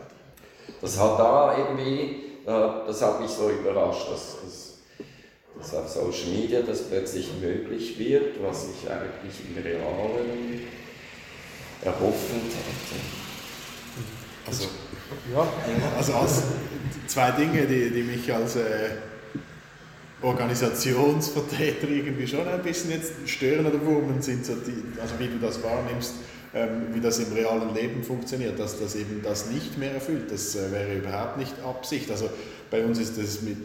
das hat da irgendwie, das hat mich so überrascht, dass, dass, dass auf Social Media das plötzlich möglich wird, was ich eigentlich im Realen erhoffen hätte. Also, ja, also als zwei Dinge, die, die mich als äh, Organisationsvertreter irgendwie schon ein bisschen jetzt stören oder wurmen, sind so die, also wie du das wahrnimmst, ähm, wie das im realen Leben funktioniert, dass das eben das nicht mehr erfüllt. Das äh, wäre überhaupt nicht Absicht. Also bei uns ist das mit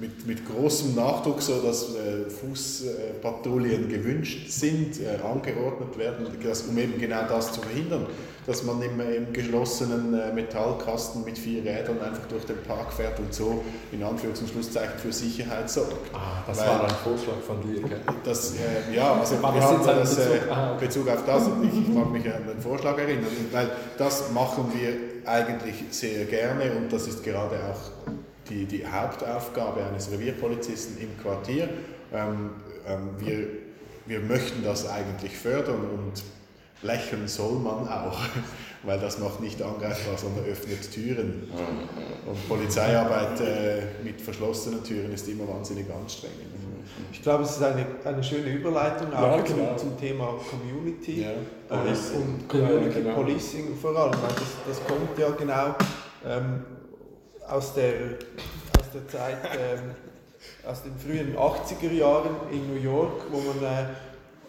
mit, mit großem Nachdruck so, dass äh, Fußpatrouillen gewünscht sind, äh, angeordnet werden, das, um eben genau das zu verhindern, dass man im, im geschlossenen äh, Metallkasten mit vier Rädern einfach durch den Park fährt und so in Anführungs- und Schlusszeichen für Sicherheit sorgt. Ah, das Weil, war ein Vorschlag von dir, gell? Das, äh, ja, also wir haben das Bezug, äh. Bezug auf das, ich, ich mag mich an den Vorschlag erinnern, weil das machen wir eigentlich sehr gerne und das ist gerade auch die, die Hauptaufgabe eines Revierpolizisten im Quartier. Ähm, ähm, wir, wir möchten das eigentlich fördern und lächeln soll man auch, weil das macht nicht angreifbar, sondern öffnet Türen. Und Polizeiarbeit äh, mit verschlossenen Türen ist immer wahnsinnig anstrengend. Ich glaube, es ist eine, eine schöne Überleitung auch ja, genau. zum, zum, Thema Community ja. äh, und Community ja, genau. Policing vor allem. Das, das kommt ja genau ähm, aus der, aus der Zeit, ähm, aus den frühen 80er Jahren in New York, wo man, äh,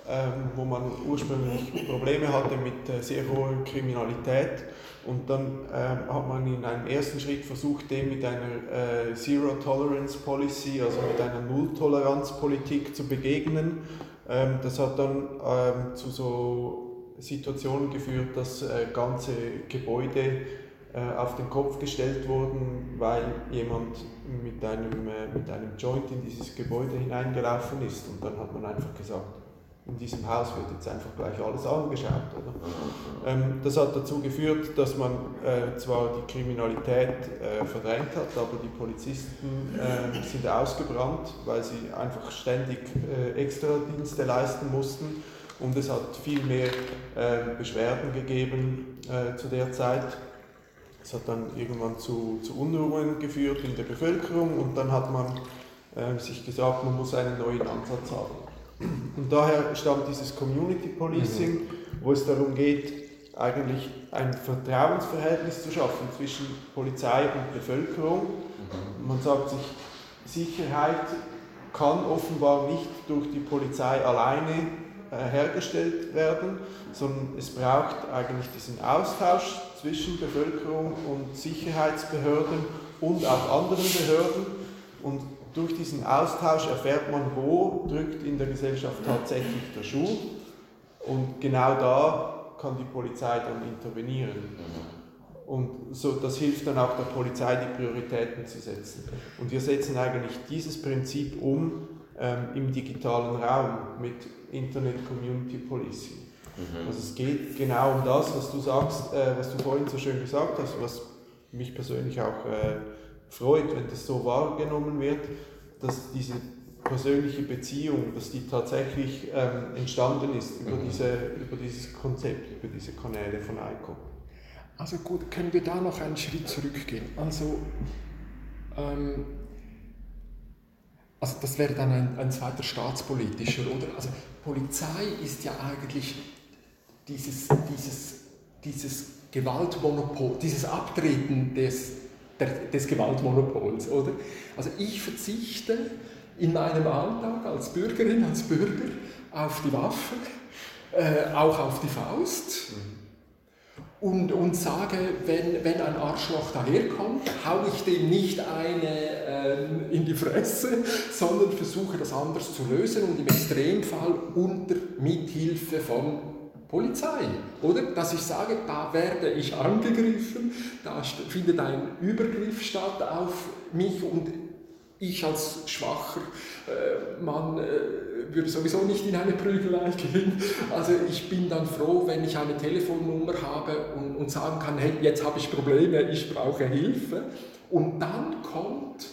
ähm, wo man ursprünglich Probleme hatte mit äh, sehr hoher Kriminalität. Und dann ähm, hat man in einem ersten Schritt versucht, dem mit einer äh, Zero Tolerance Policy, also mit einer Null-Toleranz-Politik zu begegnen. Ähm, das hat dann ähm, zu so Situationen geführt, dass äh, ganze Gebäude äh, auf den Kopf gestellt wurden, weil jemand mit einem, äh, mit einem Joint in dieses Gebäude hineingelaufen ist. Und dann hat man einfach gesagt, in diesem Haus wird jetzt einfach gleich alles angeschaut. Oder? Ähm, das hat dazu geführt, dass man äh, zwar die Kriminalität äh, verdrängt hat, aber die Polizisten äh, sind ausgebrannt, weil sie einfach ständig äh, Extradienste leisten mussten. Und es hat viel mehr Beschwerden gegeben zu der Zeit das hat dann irgendwann zu, zu Unruhen geführt in der Bevölkerung und dann hat man äh, sich gesagt, man muss einen neuen Ansatz haben. Und daher stammt dieses Community Policing, mhm. wo es darum geht, eigentlich ein Vertrauensverhältnis zu schaffen zwischen Polizei und Bevölkerung. Mhm. Man sagt sich, Sicherheit kann offenbar nicht durch die Polizei alleine äh, hergestellt werden, sondern es braucht eigentlich diesen Austausch zwischen Bevölkerung und Sicherheitsbehörden und auch anderen Behörden. Und durch diesen Austausch erfährt man, wo drückt in der Gesellschaft tatsächlich der Schuh. Und genau da kann die Polizei dann intervenieren. Und so, das hilft dann auch der Polizei, die Prioritäten zu setzen. Und wir setzen eigentlich dieses Prinzip um ähm, im digitalen Raum mit Internet Community Policing. Mhm. Also es geht genau um das, was du sagst, äh, was du vorhin so schön gesagt hast, was mich persönlich auch äh, freut, wenn das so wahrgenommen wird, dass diese persönliche Beziehung, dass die tatsächlich ähm, entstanden ist über, mhm. diese, über dieses Konzept, über diese Kanäle von ICO. Also gut, können wir da noch einen Schritt zurückgehen? Also, ähm, also das wäre dann ein, ein zweiter staatspolitischer, oder? Also Polizei ist ja eigentlich dieses, dieses, dieses Gewaltmonopol, dieses Abtreten des, der, des Gewaltmonopols, oder? Also ich verzichte in meinem Alltag als Bürgerin, als Bürger auf die Waffe, äh, auch auf die Faust und, und sage, wenn, wenn ein Arschloch daherkommt, haue ich dem nicht eine äh, in die Fresse, sondern versuche das anders zu lösen und im Extremfall unter Mithilfe von Polizei, oder? Dass ich sage, da werde ich angegriffen, da findet ein Übergriff statt auf mich und ich als schwacher äh, Mann äh, würde sowieso nicht in eine Prügelei gehen. Also ich bin dann froh, wenn ich eine Telefonnummer habe und, und sagen kann, hey, jetzt habe ich Probleme, ich brauche Hilfe. Und dann kommt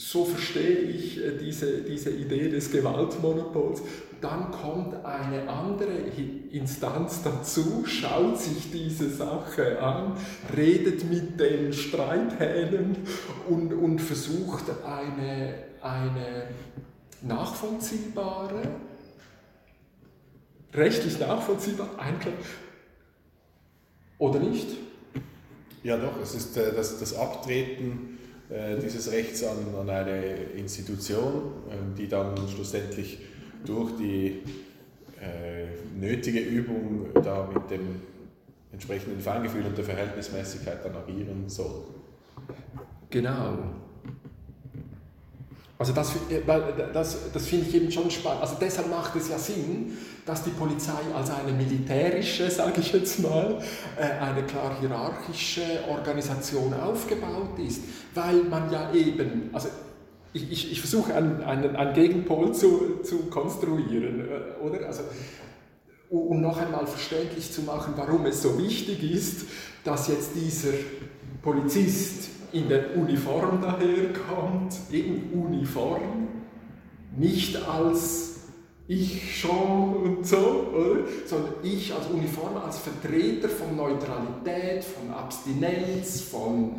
so verstehe ich äh, diese, diese Idee des Gewaltmonopols. Dann kommt eine andere Instanz dazu, schaut sich diese Sache an, redet mit den Streithähnen und, und versucht eine, eine nachvollziehbare, rechtlich nachvollziehbare Einklang oder nicht? Ja doch, es ist äh, das, das Abtreten äh, dieses Rechts an, an eine Institution, äh, die dann schlussendlich durch die äh, nötige Übung da mit dem entsprechenden Feingefühl und der Verhältnismäßigkeit dann agieren soll. Genau. Also das, äh, das, das finde ich eben schon spannend. Also deshalb macht es ja Sinn, dass die Polizei als eine militärische, sage ich jetzt mal, äh, eine klar hierarchische Organisation aufgebaut ist, weil man ja eben, also ich, ich, ich versuche einen, einen, einen Gegenpol zu, zu konstruieren, äh, oder? Also, um noch einmal verständlich zu machen, warum es so wichtig ist, dass jetzt dieser Polizist in der Uniform daherkommt, in Uniform, nicht als ich schon und so, oder? sondern ich als Uniform, als Vertreter von Neutralität, von Abstinenz, von.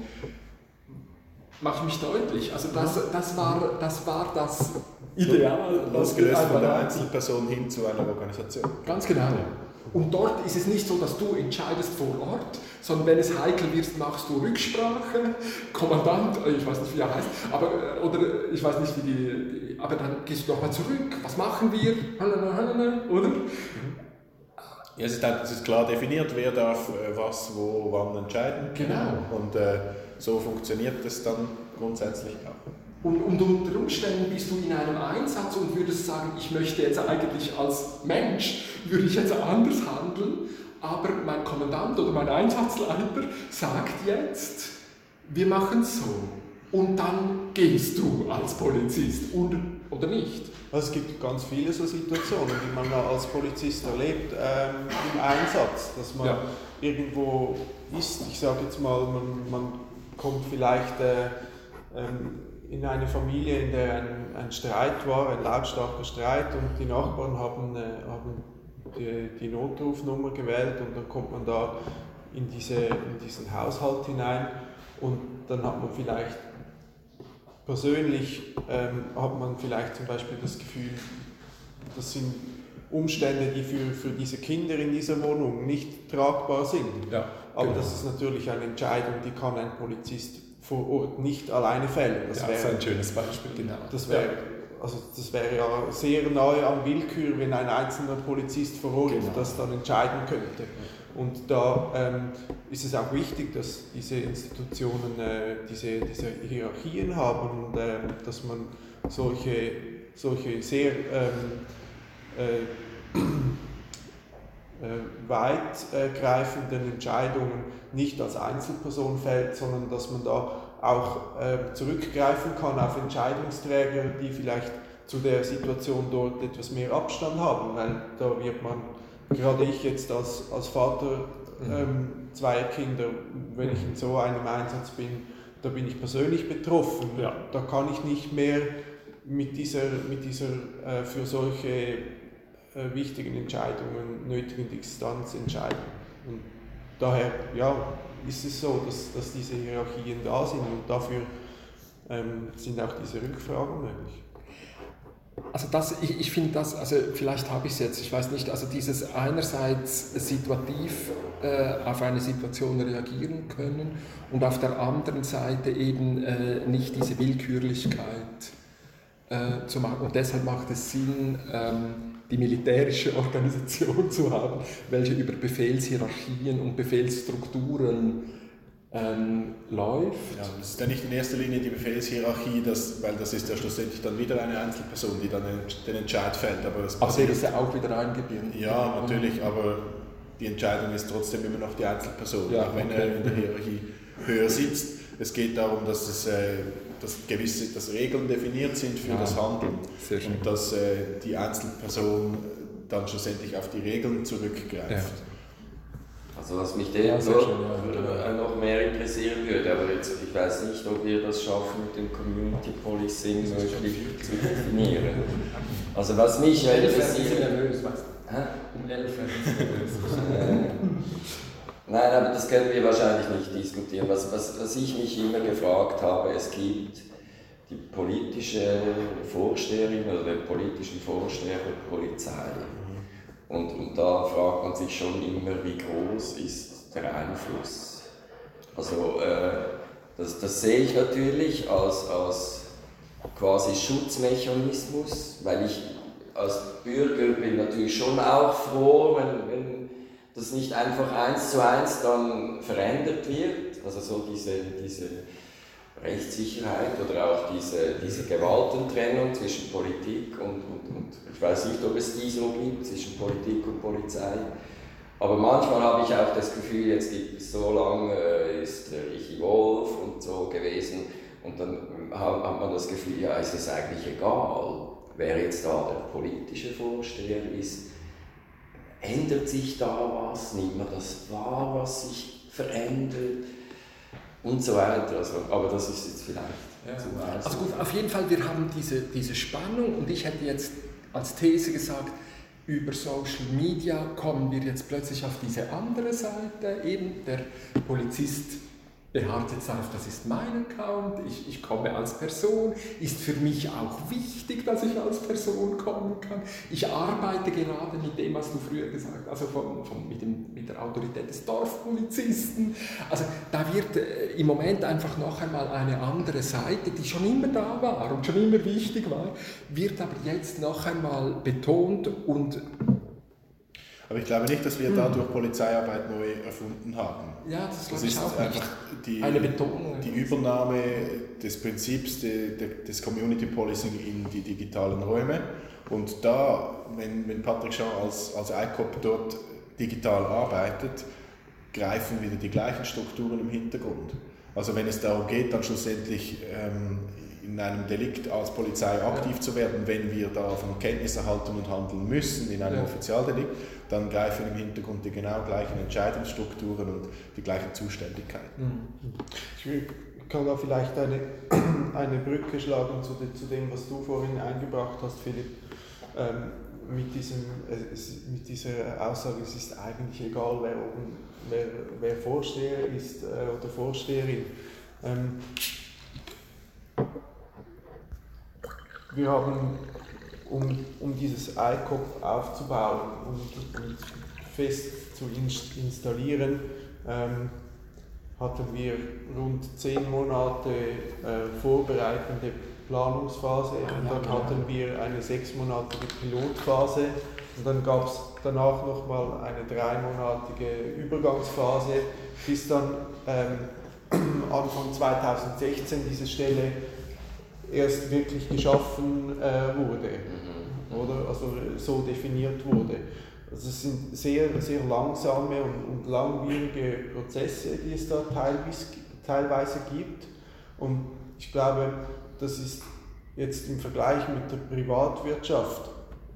Mach ich mich deutlich? Also, das, das, war, das war das Ideal. Losgelöst von der Einzelperson hin zu einer Organisation. Ganz genau. Und dort ist es nicht so, dass du entscheidest vor Ort, sondern wenn es heikel wird, machst du Rücksprache, Kommandant, äh, ich weiß nicht, wie er heißt, aber, äh, oder ich weiß nicht, wie die, die aber dann gehst du nochmal zurück, was machen wir, oder? Ja, es ist, halt, es ist klar definiert, wer darf äh, was, wo, wann entscheiden. Genau. Und äh, so funktioniert es dann grundsätzlich auch. Und, und, unter Umständen bist du in einem Einsatz und würdest sagen, ich möchte jetzt eigentlich als Mensch, würde ich jetzt anders handeln, aber mein Kommandant oder mein Einsatzleiter sagt jetzt, wir machen es so. Und dann gehst du als Polizist oder, oder nicht. Also es gibt ganz viele so Situationen, die man als Polizist erlebt ähm, im Einsatz, dass man ja. irgendwo ist, ich sage jetzt mal, man, man kommt vielleicht äh, ähm, in eine Familie, in der ein, ein Streit war, ein lautstarker Streit und die Nachbarn haben, äh, haben die, die, Notrufnummer gewählt und dann kommt man da in, diese, in diesen Haushalt hinein und dann hat man vielleicht persönlich ähm, hat man vielleicht zum Beispiel das Gefühl, das sind Umstände, die für, für diese Kinder in dieser Wohnung nicht tragbar sind. Ja, Aber genau. das ist natürlich eine Entscheidung, die kann ein Polizist vor Ort nicht alleine fällen. Das, ja, wäre, das ist ein schönes Beispiel, genau. Das wäre, also das wäre ja sehr nahe an Willkür, wenn ein einzelner Polizist vor Ort genau. das dann entscheiden könnte. Und da ähm, ist es auch wichtig, dass diese Institutionen äh, diese, diese Hierarchien haben und äh, dass man solche, solche sehr ähm, äh, weitgreifenden Entscheidungen nicht als Einzelperson fällt, sondern dass man da auch äh, zurückgreifen kann auf Entscheidungsträger, die vielleicht zu der Situation dort etwas mehr Abstand haben, weil da wird man, gerade ich jetzt als, als Vater mhm. ähm, zweier Kinder, wenn ich in so einem Einsatz bin, da bin ich persönlich betroffen. Ja. Da kann ich nicht mehr mit dieser, mit dieser äh, für solche äh, wichtigen Entscheidungen nötigen Distanz entscheiden. Und daher ja, ist es so, dass, dass diese Hierarchien da sind und dafür ähm, sind auch diese Rückfragen möglich. Also das, ich, ich finde das, also vielleicht habe ich es jetzt, ich weiß nicht, also dieses einerseits situativ äh, auf eine Situation reagieren können und auf der anderen Seite eben äh, nicht diese Willkürlichkeit äh, zu machen. Und deshalb macht es Sinn, ähm, die militärische Organisation zu haben, welche über Befehlshierarchien und Befehlsstrukturen ähm, läuft. Ja, es ist ja nicht in erster Linie die Befehlshierarchie, das, weil das ist ja schlussendlich dann wieder eine Einzelperson, die dann den Entscheid fällt. Aber das Ach, der ist ja auch wieder eingebunden. Ja, natürlich, aber die Entscheidung ist trotzdem immer noch die Einzelperson, ja, auch wenn okay. er in der Hierarchie höher sitzt. Es geht darum, dass es äh, dass gewisse dass Regeln definiert sind für ja, das Handeln und dass äh, die Einzelperson dann schlussendlich auf die Regeln zurückgreift. Ja. Also was mich ja, dort ja, noch mehr interessieren würde, aber jetzt, ich weiß nicht, ob wir das schaffen, mit dem Community Policing wirklich zu definieren. Also was mich interessiert... Um 11 Nein, aber das können wir wahrscheinlich nicht diskutieren. Was, was, was ich mich immer gefragt habe, es gibt die politische Vorsteherin oder den politischen Vorsteher der Polizei. Und, und da fragt man sich schon immer, wie groß ist der Einfluss. Also äh, das, das sehe ich natürlich als, als quasi Schutzmechanismus, weil ich als Bürger bin natürlich schon auch froh, wenn, wenn das nicht einfach eins zu eins dann verändert wird. Also so diese, diese Rechtssicherheit oder auch diese, diese Gewaltentrennung zwischen Politik und, und, und ich weiß nicht, ob es die so gibt, zwischen Politik und Polizei. Aber manchmal habe ich auch das Gefühl, jetzt gibt es so lange, äh, ist Richie Wolf und so gewesen und dann hat man das Gefühl, ja, es ist eigentlich egal, wer jetzt da der politische Vorsteher ist. Ändert sich da was? Nimmt man das wahr, was sich verändert? und so weiter. Also, aber das ist jetzt vielleicht ja. zu weit. Also gut, auf jeden Fall, wir haben diese, diese Spannung und ich hätte jetzt als These gesagt, über Social Media kommen wir jetzt plötzlich auf diese andere Seite, eben der Polizist beharrt jetzt auf, das ist mein Account, ich, ich komme als Person, ist für mich auch wichtig, dass ich als Person kommen kann. Ich arbeite gerade mit dem, was du früher gesagt hast, also von, von, mit, dem, mit der Autorität des Dorfpolizisten. Also da wird äh, im Moment einfach noch einmal eine andere Seite, die schon immer da war und schon immer wichtig war, wird aber jetzt noch einmal betont und aber ich glaube nicht, dass wir dadurch Polizeiarbeit neu erfunden haben. Ja, das, das ist auch einfach die, eine Betonung. Die Übernahme des Prinzips de, de, des Community Policing in die digitalen Räume. Und da, wenn, wenn Patrick Schau als, als ICOP dort digital arbeitet, greifen wieder die gleichen Strukturen im Hintergrund. Also wenn es darum geht, dann schlussendlich ähm, in einem Delikt als Polizei aktiv ja. zu werden, wenn wir davon Kenntnis erhalten und handeln müssen in einem ja. Offizialdelikt, dann greifen im Hintergrund die genau gleichen Entscheidungsstrukturen und die gleichen Zuständigkeiten. Mhm. Ich kann da vielleicht eine, eine Brücke schlagen zu, de, zu dem, was du vorhin eingebracht hast, Philipp. Ähm, mit, diesem, äh, mit dieser Aussage, es ist eigentlich egal, wer, oben, wer, wer Vorsteher ist äh, oder Vorsteherin. Ähm, wir haben, um, um dieses ICOP aufzubauen und, und fest zu installieren, ähm, hatten wir rund zehn Monate äh, vorbereitende Planungsphase. Und dann hatten wir eine sechsmonatige Pilotphase. Und dann gab es danach nochmal eine dreimonatige Übergangsphase, bis dann ähm, Anfang 2016 diese Stelle erst wirklich geschaffen äh, wurde mhm. oder also so definiert wurde. Also es sind sehr, sehr langsame und, und langwierige Prozesse, die es da teilweise, teilweise gibt. Und ich glaube, das ist jetzt im Vergleich mit der Privatwirtschaft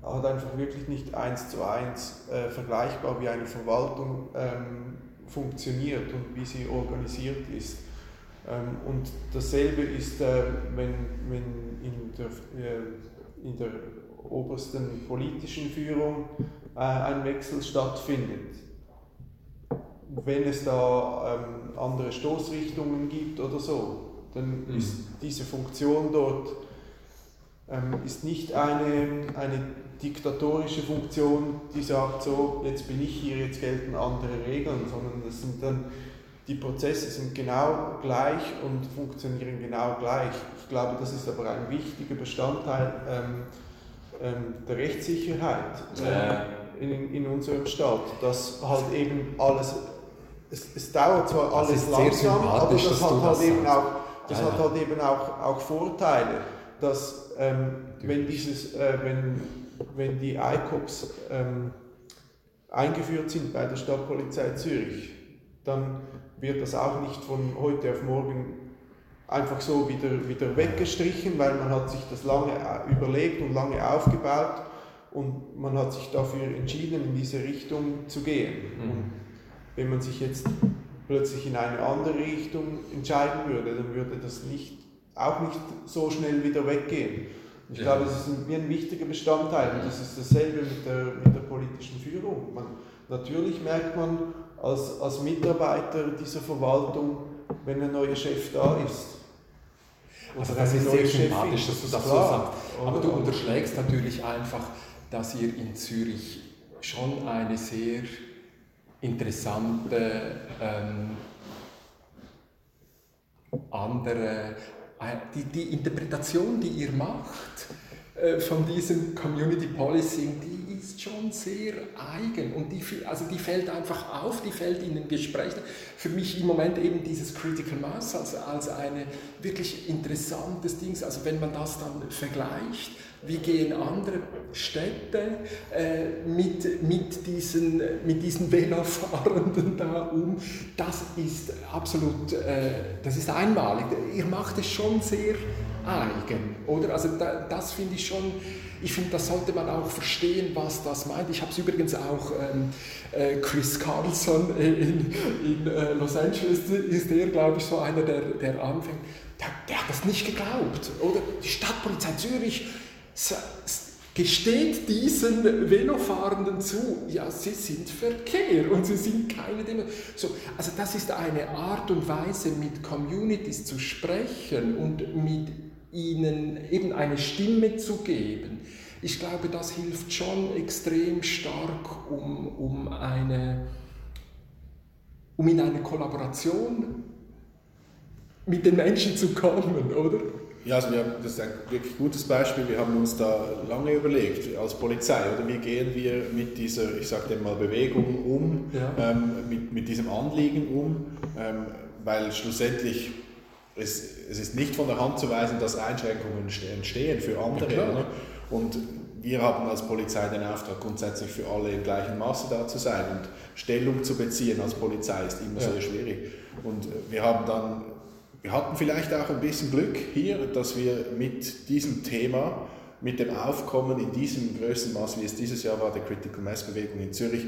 halt einfach wirklich nicht eins zu eins äh, vergleichbar, wie eine Verwaltung ähm, funktioniert und wie sie organisiert ist. Ähm, und dasselbe ist, äh, wenn, wenn in, der, äh, in der obersten politischen Führung äh, ein Wechsel stattfindet. Wenn es da ähm, andere Stoßrichtungen gibt oder so, dann mhm. ist diese Funktion dort ähm, ist nicht eine, eine diktatorische Funktion, die sagt, so, jetzt bin ich hier, jetzt gelten andere Regeln, sondern das sind dann die Prozesse sind genau gleich und funktionieren genau gleich. Ich glaube, das ist aber ein wichtiger Bestandteil ähm, ähm, der Rechtssicherheit äh, in, in unserem Staat, dass halt eben alles, es, es dauert zwar alles langsam, aber das hat halt eben auch, das ja, hat halt eben auch, auch Vorteile, dass ähm, wenn, dieses, äh, wenn, wenn die ICOPs ähm, eingeführt sind bei der Stadtpolizei Zürich, dann wird das auch nicht von heute auf morgen einfach so wieder, wieder weggestrichen, weil man hat sich das lange äh, überlegt und lange aufgebaut und man hat sich dafür entschieden, in diese Richtung zu gehen. Mhm. wenn man sich jetzt plötzlich in eine andere Richtung entscheiden würde, dann würde das nicht, auch nicht so schnell wieder weggehen. Ich ja. glaube, das ist ein, ein wichtiger Bestandteil und das ist dasselbe mit der, mit der politischen Führung. Man, natürlich merkt man als, als Mitarbeiter dieser Verwaltung, wenn ein neuer Chef da ist. Also das ist sehr sympathisch, dass du das klar, so sagst. Aber du unterschlägst natürlich einfach, dass ihr in Zürich schon eine sehr interessante ähm, andere, äh, die, die Interpretation, die ihr macht äh, von diesem Community Policing, die schon sehr eigen und die, also die fällt einfach auf, die fällt in den Gesprächen. Für mich im Moment eben dieses Critical Mass als, als ein wirklich interessantes Ding, also wenn man das dann vergleicht, wie gehen andere Städte äh, mit, mit, diesen, mit diesen Velofahrenden da um? Das ist absolut, äh, das ist einmalig. Ihr macht es schon sehr eigen, oder? Also da, das finde ich schon, ich finde, das sollte man auch verstehen, was das meint. Ich habe es übrigens auch, ähm, äh, Chris Carlson in, in äh, Los Angeles ist der, glaube ich, so einer, der, der anfängt. Der, der hat das nicht geglaubt, oder? Die Stadtpolizei Zürich gesteht diesen Velofahrenden zu, ja, sie sind Verkehr und sie sind keine Demo. So, also das ist eine Art und Weise, mit Communities zu sprechen und mit ihnen eben eine Stimme zu geben. Ich glaube, das hilft schon extrem stark, um, um, eine, um in eine Kollaboration mit den Menschen zu kommen, oder? Ja, also wir, das ist ein wirklich gutes Beispiel. Wir haben uns da lange überlegt als Polizei, oder wie gehen wir mit dieser, ich sage mal, Bewegung um, ja. ähm, mit, mit diesem Anliegen um, ähm, weil schlussendlich es, es ist nicht von der Hand zu weisen, dass Einschränkungen entstehen für andere. Ja, und wir haben als Polizei den Auftrag, grundsätzlich für alle im gleichen Maße da zu sein und Stellung zu beziehen als Polizei ist immer ja. sehr schwierig. Und wir haben dann wir hatten vielleicht auch ein bisschen Glück hier, dass wir mit diesem Thema, mit dem Aufkommen in diesem Größenmaß, wie es dieses Jahr war, der Critical Mass Bewegung in Zürich,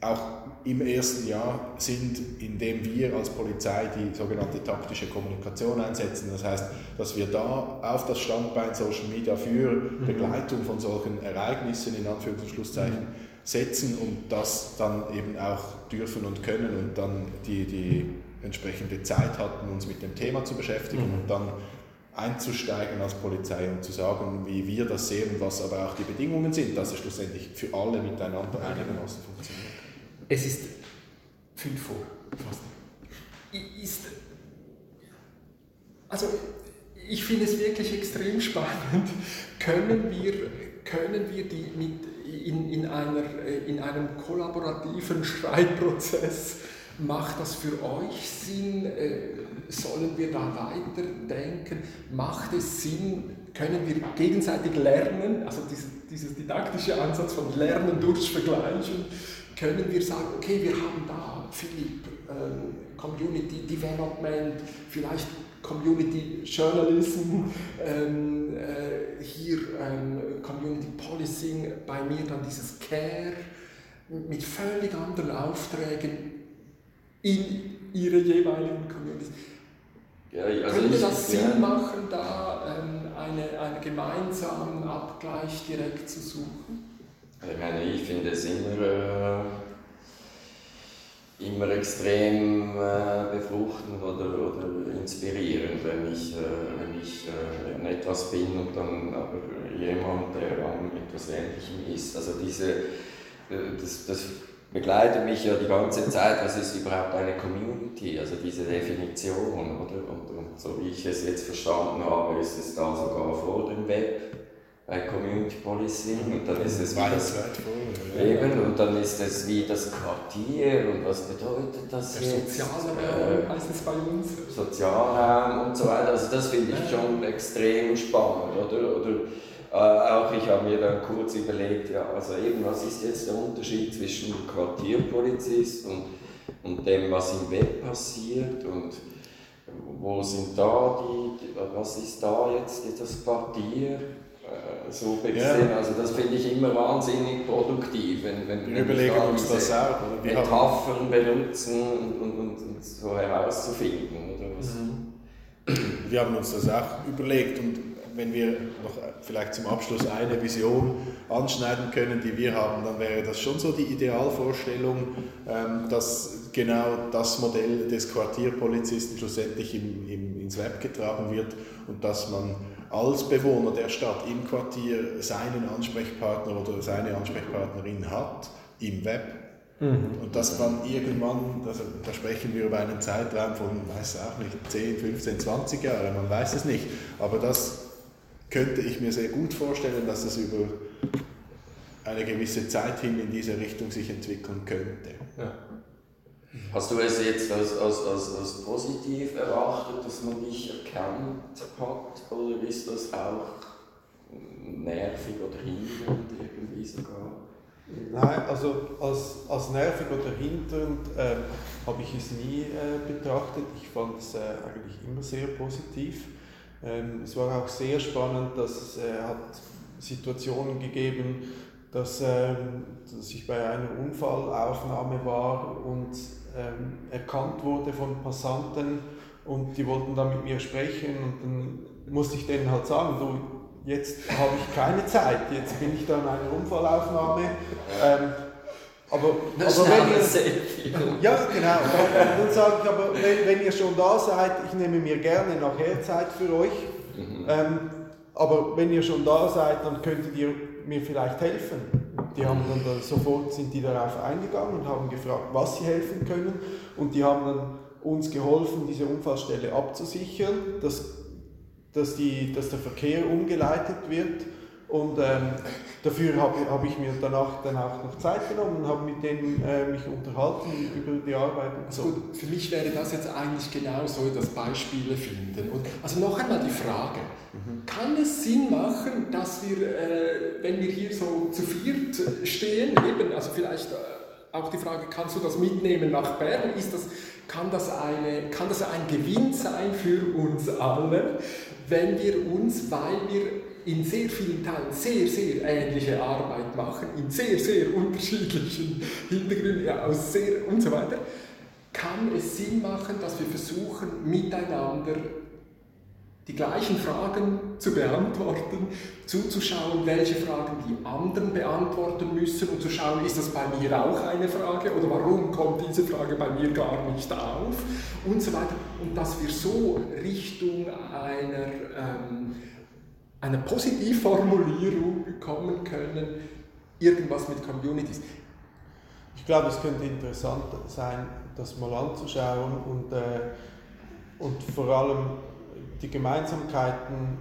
auch im ersten Jahr sind, in dem wir als Polizei die sogenannte taktische Kommunikation einsetzen. Das heißt, dass wir da auf das Standbein Social Media für mhm. Begleitung von solchen Ereignissen in Anführungs- und Schlusszeichen setzen und das dann eben auch dürfen und können und dann die, die entsprechende Zeit hatten, uns mit dem Thema zu beschäftigen mhm. und dann einzusteigen als Polizei und zu sagen, wie wir das sehen und was aber auch die Bedingungen sind, dass es schlussendlich für alle miteinander einigermaßen funktioniert. Es ist fünf vor, fast. Ist, also ich finde es wirklich extrem spannend. Können wir, können wir die mit in, in, einer, in einem kollaborativen Schreibprozess Macht das für euch Sinn? Äh, sollen wir da weiterdenken? Macht es Sinn? Können wir gegenseitig lernen? Also dieser, dieser didaktische Ansatz von Lernen durch Vergleichen. Können wir sagen, okay, wir haben da, Philipp, ähm, Community Development, vielleicht Community Journalism, ähm, äh, hier ähm, Community Policing, bei mir dann dieses Care mit völlig anderen Aufträgen in ihre jeweiligen Communities. Ja, also Könnte das Sinn ja. machen, da ähm, eine, einen gemeinsamen Abgleich direkt zu suchen? Ich meine, ich finde es immer, äh, immer extrem äh, befruchtend oder, oder inspirierend, wenn ich, äh, wenn ich äh, in etwas bin und dann aber jemand, der an etwas Ähnlichem ist. Also diese, äh, das, das begleitet mich ja die ganze Zeit, was ist überhaupt eine Community, also diese Definition, oder? Und, und so wie ich es jetzt verstanden habe, ist es da sogar vor dem Web bei Community Policing und dann ist es wie das eben und dann ist es wie das Quartier und was bedeutet das Der jetzt? Sozialraum äh, heißt es bei uns. Sozialraum und so weiter. Also das finde ich schon extrem spannend, oder? oder äh, auch ich habe mir dann kurz überlegt, ja, also eben, was ist jetzt der Unterschied zwischen Quartierpolizist und, und dem, was im Web passiert und wo sind da die, was ist da jetzt das Quartier? So gesehen. Ja. Also das finde ich immer wahnsinnig produktiv, wenn, wenn wir überlegen da uns das auch. Oder? Metaphern benutzen und, und, und, und, so herauszufinden. Oder was? Mhm. Wir haben uns das auch überlegt und wenn wir noch vielleicht zum Abschluss eine Vision anschneiden können, die wir haben, dann wäre das schon so die Idealvorstellung, ähm, dass genau das Modell des Quartierpolizisten schlussendlich im, im, ins Web getragen wird und dass man als Bewohner der Stadt im Quartier seinen Ansprechpartner oder seine Ansprechpartnerin hat im Web. Mhm. Und dass man irgendwann, also da sprechen wir über einen Zeitraum von, weiß auch nicht, 10, 15, 20 Jahren, man weiß es nicht, aber das könnte ich mir sehr gut vorstellen, dass es über eine gewisse Zeit hin in diese Richtung sich entwickeln könnte. Ja. Hast du es jetzt als, als, als, als positiv erachtet, dass man dich erkannt hat, oder ist das auch nervig oder hindernd irgendwie sogar? Nein, also als, als nervig oder hindernd äh, habe ich es nie äh, betrachtet. Ich fand es äh, eigentlich immer sehr positiv. Ähm, es war auch sehr spannend, dass es äh, hat Situationen gegeben, dass, ähm, dass ich bei einer Unfallaufnahme war und ähm, erkannt wurde von Passanten und die wollten dann mit mir sprechen und dann musste ich denen halt sagen, du, jetzt habe ich keine Zeit, jetzt bin ich da in einer Unfallaufnahme. Ähm, aber, aber wenn ihr, ja, genau. Dann sage ich aber, wenn, wenn, ihr schon da seid, ich nehme mir gerne nachher Zeit für euch. Mhm. Ähm, aber wenn ihr schon da seid, dann könntet ihr mir vielleicht helfen. Die haben dann da, sofort sind die darauf eingegangen und haben gefragt, was sie helfen können. Und die haben dann uns geholfen, diese Unfallstelle abzusichern, dass, dass, die, dass der Verkehr umgeleitet wird und ähm, dafür habe hab ich mir danach dann auch noch Zeit genommen und habe mit denen äh, mich unterhalten über die Arbeit. Und so. Gut, für mich wäre das jetzt eigentlich genau so das Beispiele finden. Und also noch einmal die Frage, mhm. kann es Sinn machen, dass wir, äh, wenn wir hier so zu viert stehen, eben, also vielleicht äh, auch die Frage, kannst du das mitnehmen nach Bern? Ist das, kann, das eine, kann das ein Gewinn sein für uns alle, wenn wir uns, weil wir in sehr vielen Teilen sehr, sehr ähnliche Arbeit machen, in sehr, sehr unterschiedlichen Hintergründen, ja, aus sehr und so weiter, kann es Sinn machen, dass wir versuchen, miteinander die gleichen Fragen zu beantworten, zuzuschauen, welche Fragen die anderen beantworten müssen und zu schauen, ist das bei mir auch eine Frage oder warum kommt diese Frage bei mir gar nicht auf und so weiter. Und dass wir so Richtung einer ähm, eine Positivformulierung bekommen können, irgendwas mit Communities. Ich glaube, es könnte interessant sein, das mal anzuschauen und, äh, und vor allem die Gemeinsamkeiten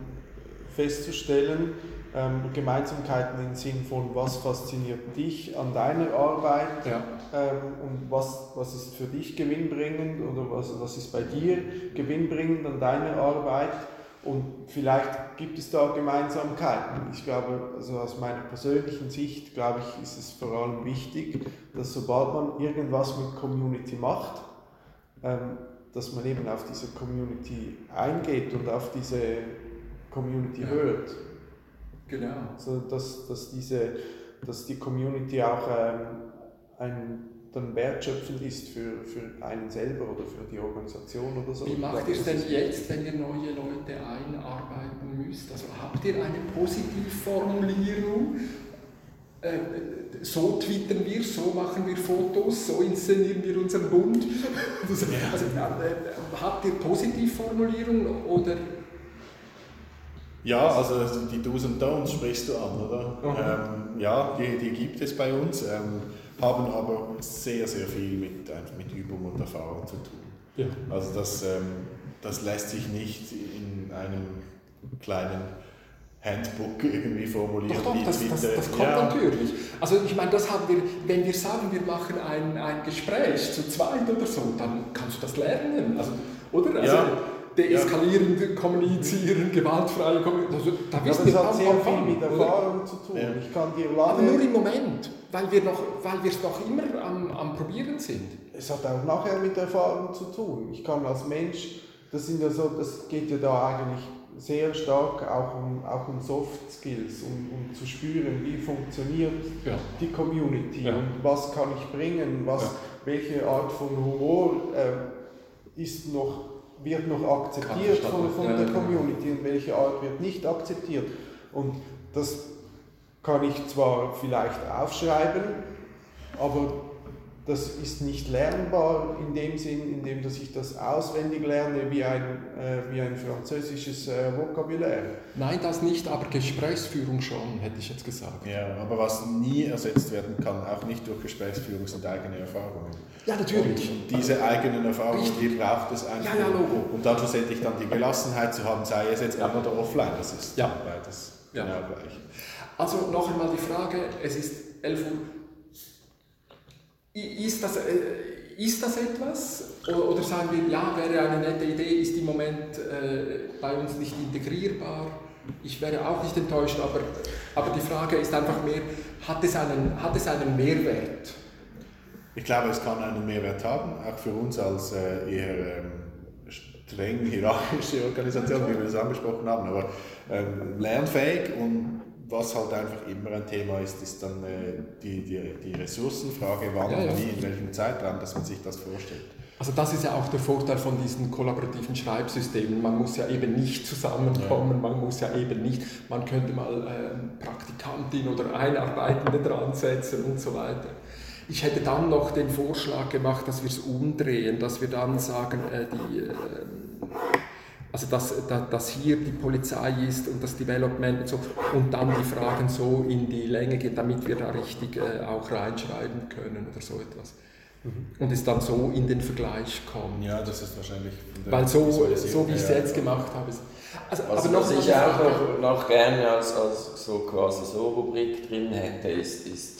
festzustellen. Ähm, Gemeinsamkeiten im Sinn von, was fasziniert dich an deiner Arbeit ja. ähm, und was, was ist für dich gewinnbringend oder was, was ist bei dir gewinnbringend an deiner Arbeit und vielleicht gibt es da Gemeinsamkeiten. Ich glaube, also aus meiner persönlichen Sicht, glaube ich, ist es vor allem wichtig, dass sobald man irgendwas mit Community macht, ähm, dass man eben auf diese Community eingeht und auf diese Community ja. hört. Genau. Also dass, dass, diese, dass die Community auch ähm, ein dann wertschöpfend ist für, für einen selber oder für die Organisation oder so. Wie macht ihr es denn jetzt, wenn ihr neue Leute einarbeiten müsst? Also habt ihr eine Positivformulierung? Äh, so twittern wir, so machen wir Fotos, so inszenieren wir unseren Hund. Also, also äh, habt ihr Positivformulierung oder ja, also die Do's und Don'ts sprichst du an, oder? Ähm, ja, die, die gibt es bei uns. Ähm, haben aber sehr, sehr viel mit, mit Übung und Erfahrung zu tun. Ja. Also das, ähm, das lässt sich nicht in einem kleinen Handbook irgendwie formulieren. Doch, doch, das, das, das, kommt ja. natürlich. Also ich meine, das haben wir, wenn wir sagen, wir machen ein, ein Gespräch zu zweit oder so, dann kannst du das lernen. Also, oder? Also, ja deeskalieren, ja. kommunizieren, gewaltfrei kommunizieren. Also, da ja, das hat sehr viel mit Erfahrung zu tun. Ich kann dir lange Aber nur im Moment, weil wir, noch, weil wir es noch immer am, am Probieren sind. Es hat auch nachher mit Erfahrung zu tun. Ich kann als Mensch, das, sind ja so, das geht ja da eigentlich sehr stark auch um, auch um Soft Skills, um, um zu spüren, wie funktioniert Ja. die Community Ja. und was kann ich bringen, was, Ja. welche Art von Humor äh, ist noch, wird noch akzeptiert von, von der. Community und welche Art wird nicht akzeptiert. Und das kann ich zwar vielleicht aufschreiben, aber das ist nicht lernbar in dem Sinn, in dem dass ich das auswendig lerne wie ein, äh, wie ein französisches äh, Vokabular. Nein, das nicht, aber Gesprächsführung schon, hätte ich jetzt gesagt. Ja, aber was nie ersetzt werden kann, auch nicht durch Gesprächsführung, sind eigene Erfahrungen. Ja, natürlich. Und diese eigenen Erfahrungen, die braucht es einfach. Ja, ja, Logo. Um dann schlussendlich dann die Gelassenheit zu haben, sei es jetzt on oder offline, das ist Ja. beides Ja. genau gleich. Also noch einmal die Frage, es ist 11 Uhr. Ist das, äh, ist das etwas? Oder, oder sagen wir, ja, wäre eine nette Idee, ist im Moment äh, bei uns nicht integrierbar? Ich wäre auch nicht enttäuscht, aber, aber die Frage ist einfach mehr, hat es einen, hat es einen Mehrwert? Ich glaube, es kann einen Mehrwert haben, auch für uns als äh, eher ähm, streng hierarchische Organisation, wie wir das angesprochen haben, aber ähm, lernfähig und was halt einfach immer ein Thema ist, ist dann äh, die, die, die Ressourcenfrage, wann, Ja, ja. wie, in welchem Zeitraum, dass man sich das vorstellt. Also das ist ja auch der Vorteil von diesen kollaborativen Schreibsystemen. Man muss ja eben nicht zusammenkommen, man muss ja eben nicht, man könnte mal ähm, Praktikantin oder Einarbeitende dran setzen und so weiter. Ich hätte dann noch den Vorschlag gemacht, dass wir es umdrehen, dass wir dann sagen, äh, die, ähm, also dass, da- dass hier die Polizei ist und das Development und so und dann die Fragen so in die Länge gehen, damit wir da richtig äh, auch reinschreiben können oder so etwas. Und es dann so in den Vergleich kommt. Ja, das ist wahrscheinlich. Weil so, so wie ich es her- jetzt gemacht habe. Also, Was, aber noch was ich noch, noch gerne als, als so quasi so Rubrik drin hätte, ist, ist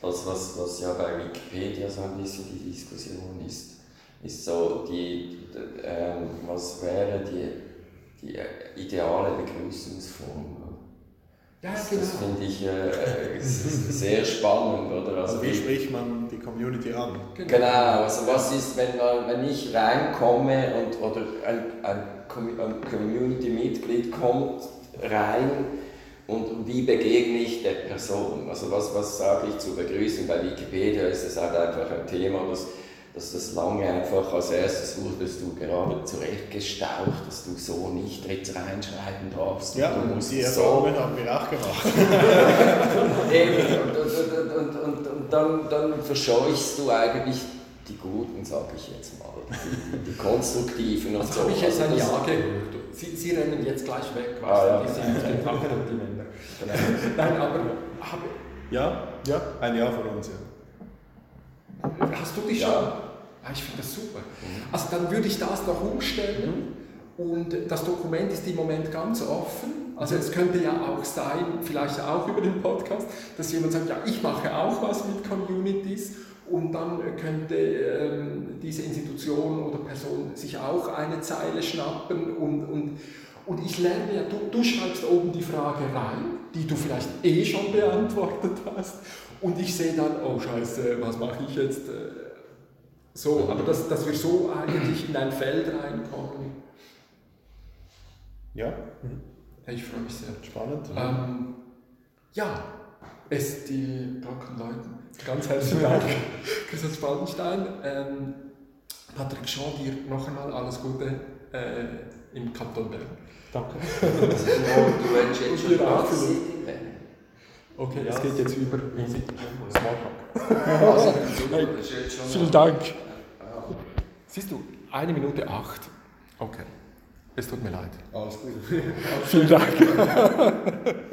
das, was, was ja bei Wikipedia so ein bisschen die Diskussion ist, ist so die, die ähm, was wäre die, die ideale Begrüßungsform. Ja, Das, genau. das finde ich äh, äh, sehr spannend, oder? Also, wie die- spricht man die Community an? Genau, also was ist, wenn, man, wenn ich reinkomme und, oder ein, ein, ein Community-Mitglied kommt rein und wie begegne ich der Person? Also was, was sage ich zur Begrüßung? Bei Wikipedia ist es halt einfach ein Thema, dass, dass das lange einfach als erstes wurdest du gerade zurechtgestaucht, dass du so nicht jetzt reinschreiben darfst. Ja, du musst die so Erfahrungen haben wir auch gemacht. Eben, und, und, und, und, und dann, dann verscheuchst du eigentlich die Guten, sage ich jetzt mal, die, die konstruktiven und Also so. habe ich jetzt ein das- Ja gehört. Sie, Sie rennen jetzt gleich weg, Ah, weißt ja. du, die sind und die Männer. Nein, aber habe, Ja? Ja. Ein Ja von uns, ja. hast du dich Ja. schon? Ah, ich finde das super. Also dann würde ich das noch umstellen und das Dokument ist im Moment ganz offen. Also es könnte ja auch sein, vielleicht auch über den Podcast, dass jemand sagt, ja, ich mache auch was mit Communities und dann könnte ähm, diese Institution oder Person sich auch eine Zeile schnappen und, und, und ich lerne ja, du, du schreibst oben die Frage rein, die du vielleicht eh schon beantwortet hast und ich sehe dann, oh scheiße, was mache ich jetzt? So, aber dass, dass wir so eigentlich in ein Feld reinkommen, Ja, hey, ich freue mich sehr. spannend. Ähm, ja, es die Glocken läuten. Ganz herzlichen Dank, Christian Spaltenstein. Ähm, Patrick Shaw, dir noch einmal alles Gute äh, im Kanton Bern. Danke. Du willst jetzt Und schon sehen. Okay, Ja, es geht jetzt über in. Also, jetzt schon Vielen Dank. Siehst du, eine Minute acht. Okay, es tut mir leid. Alles gut. Vielen Dank.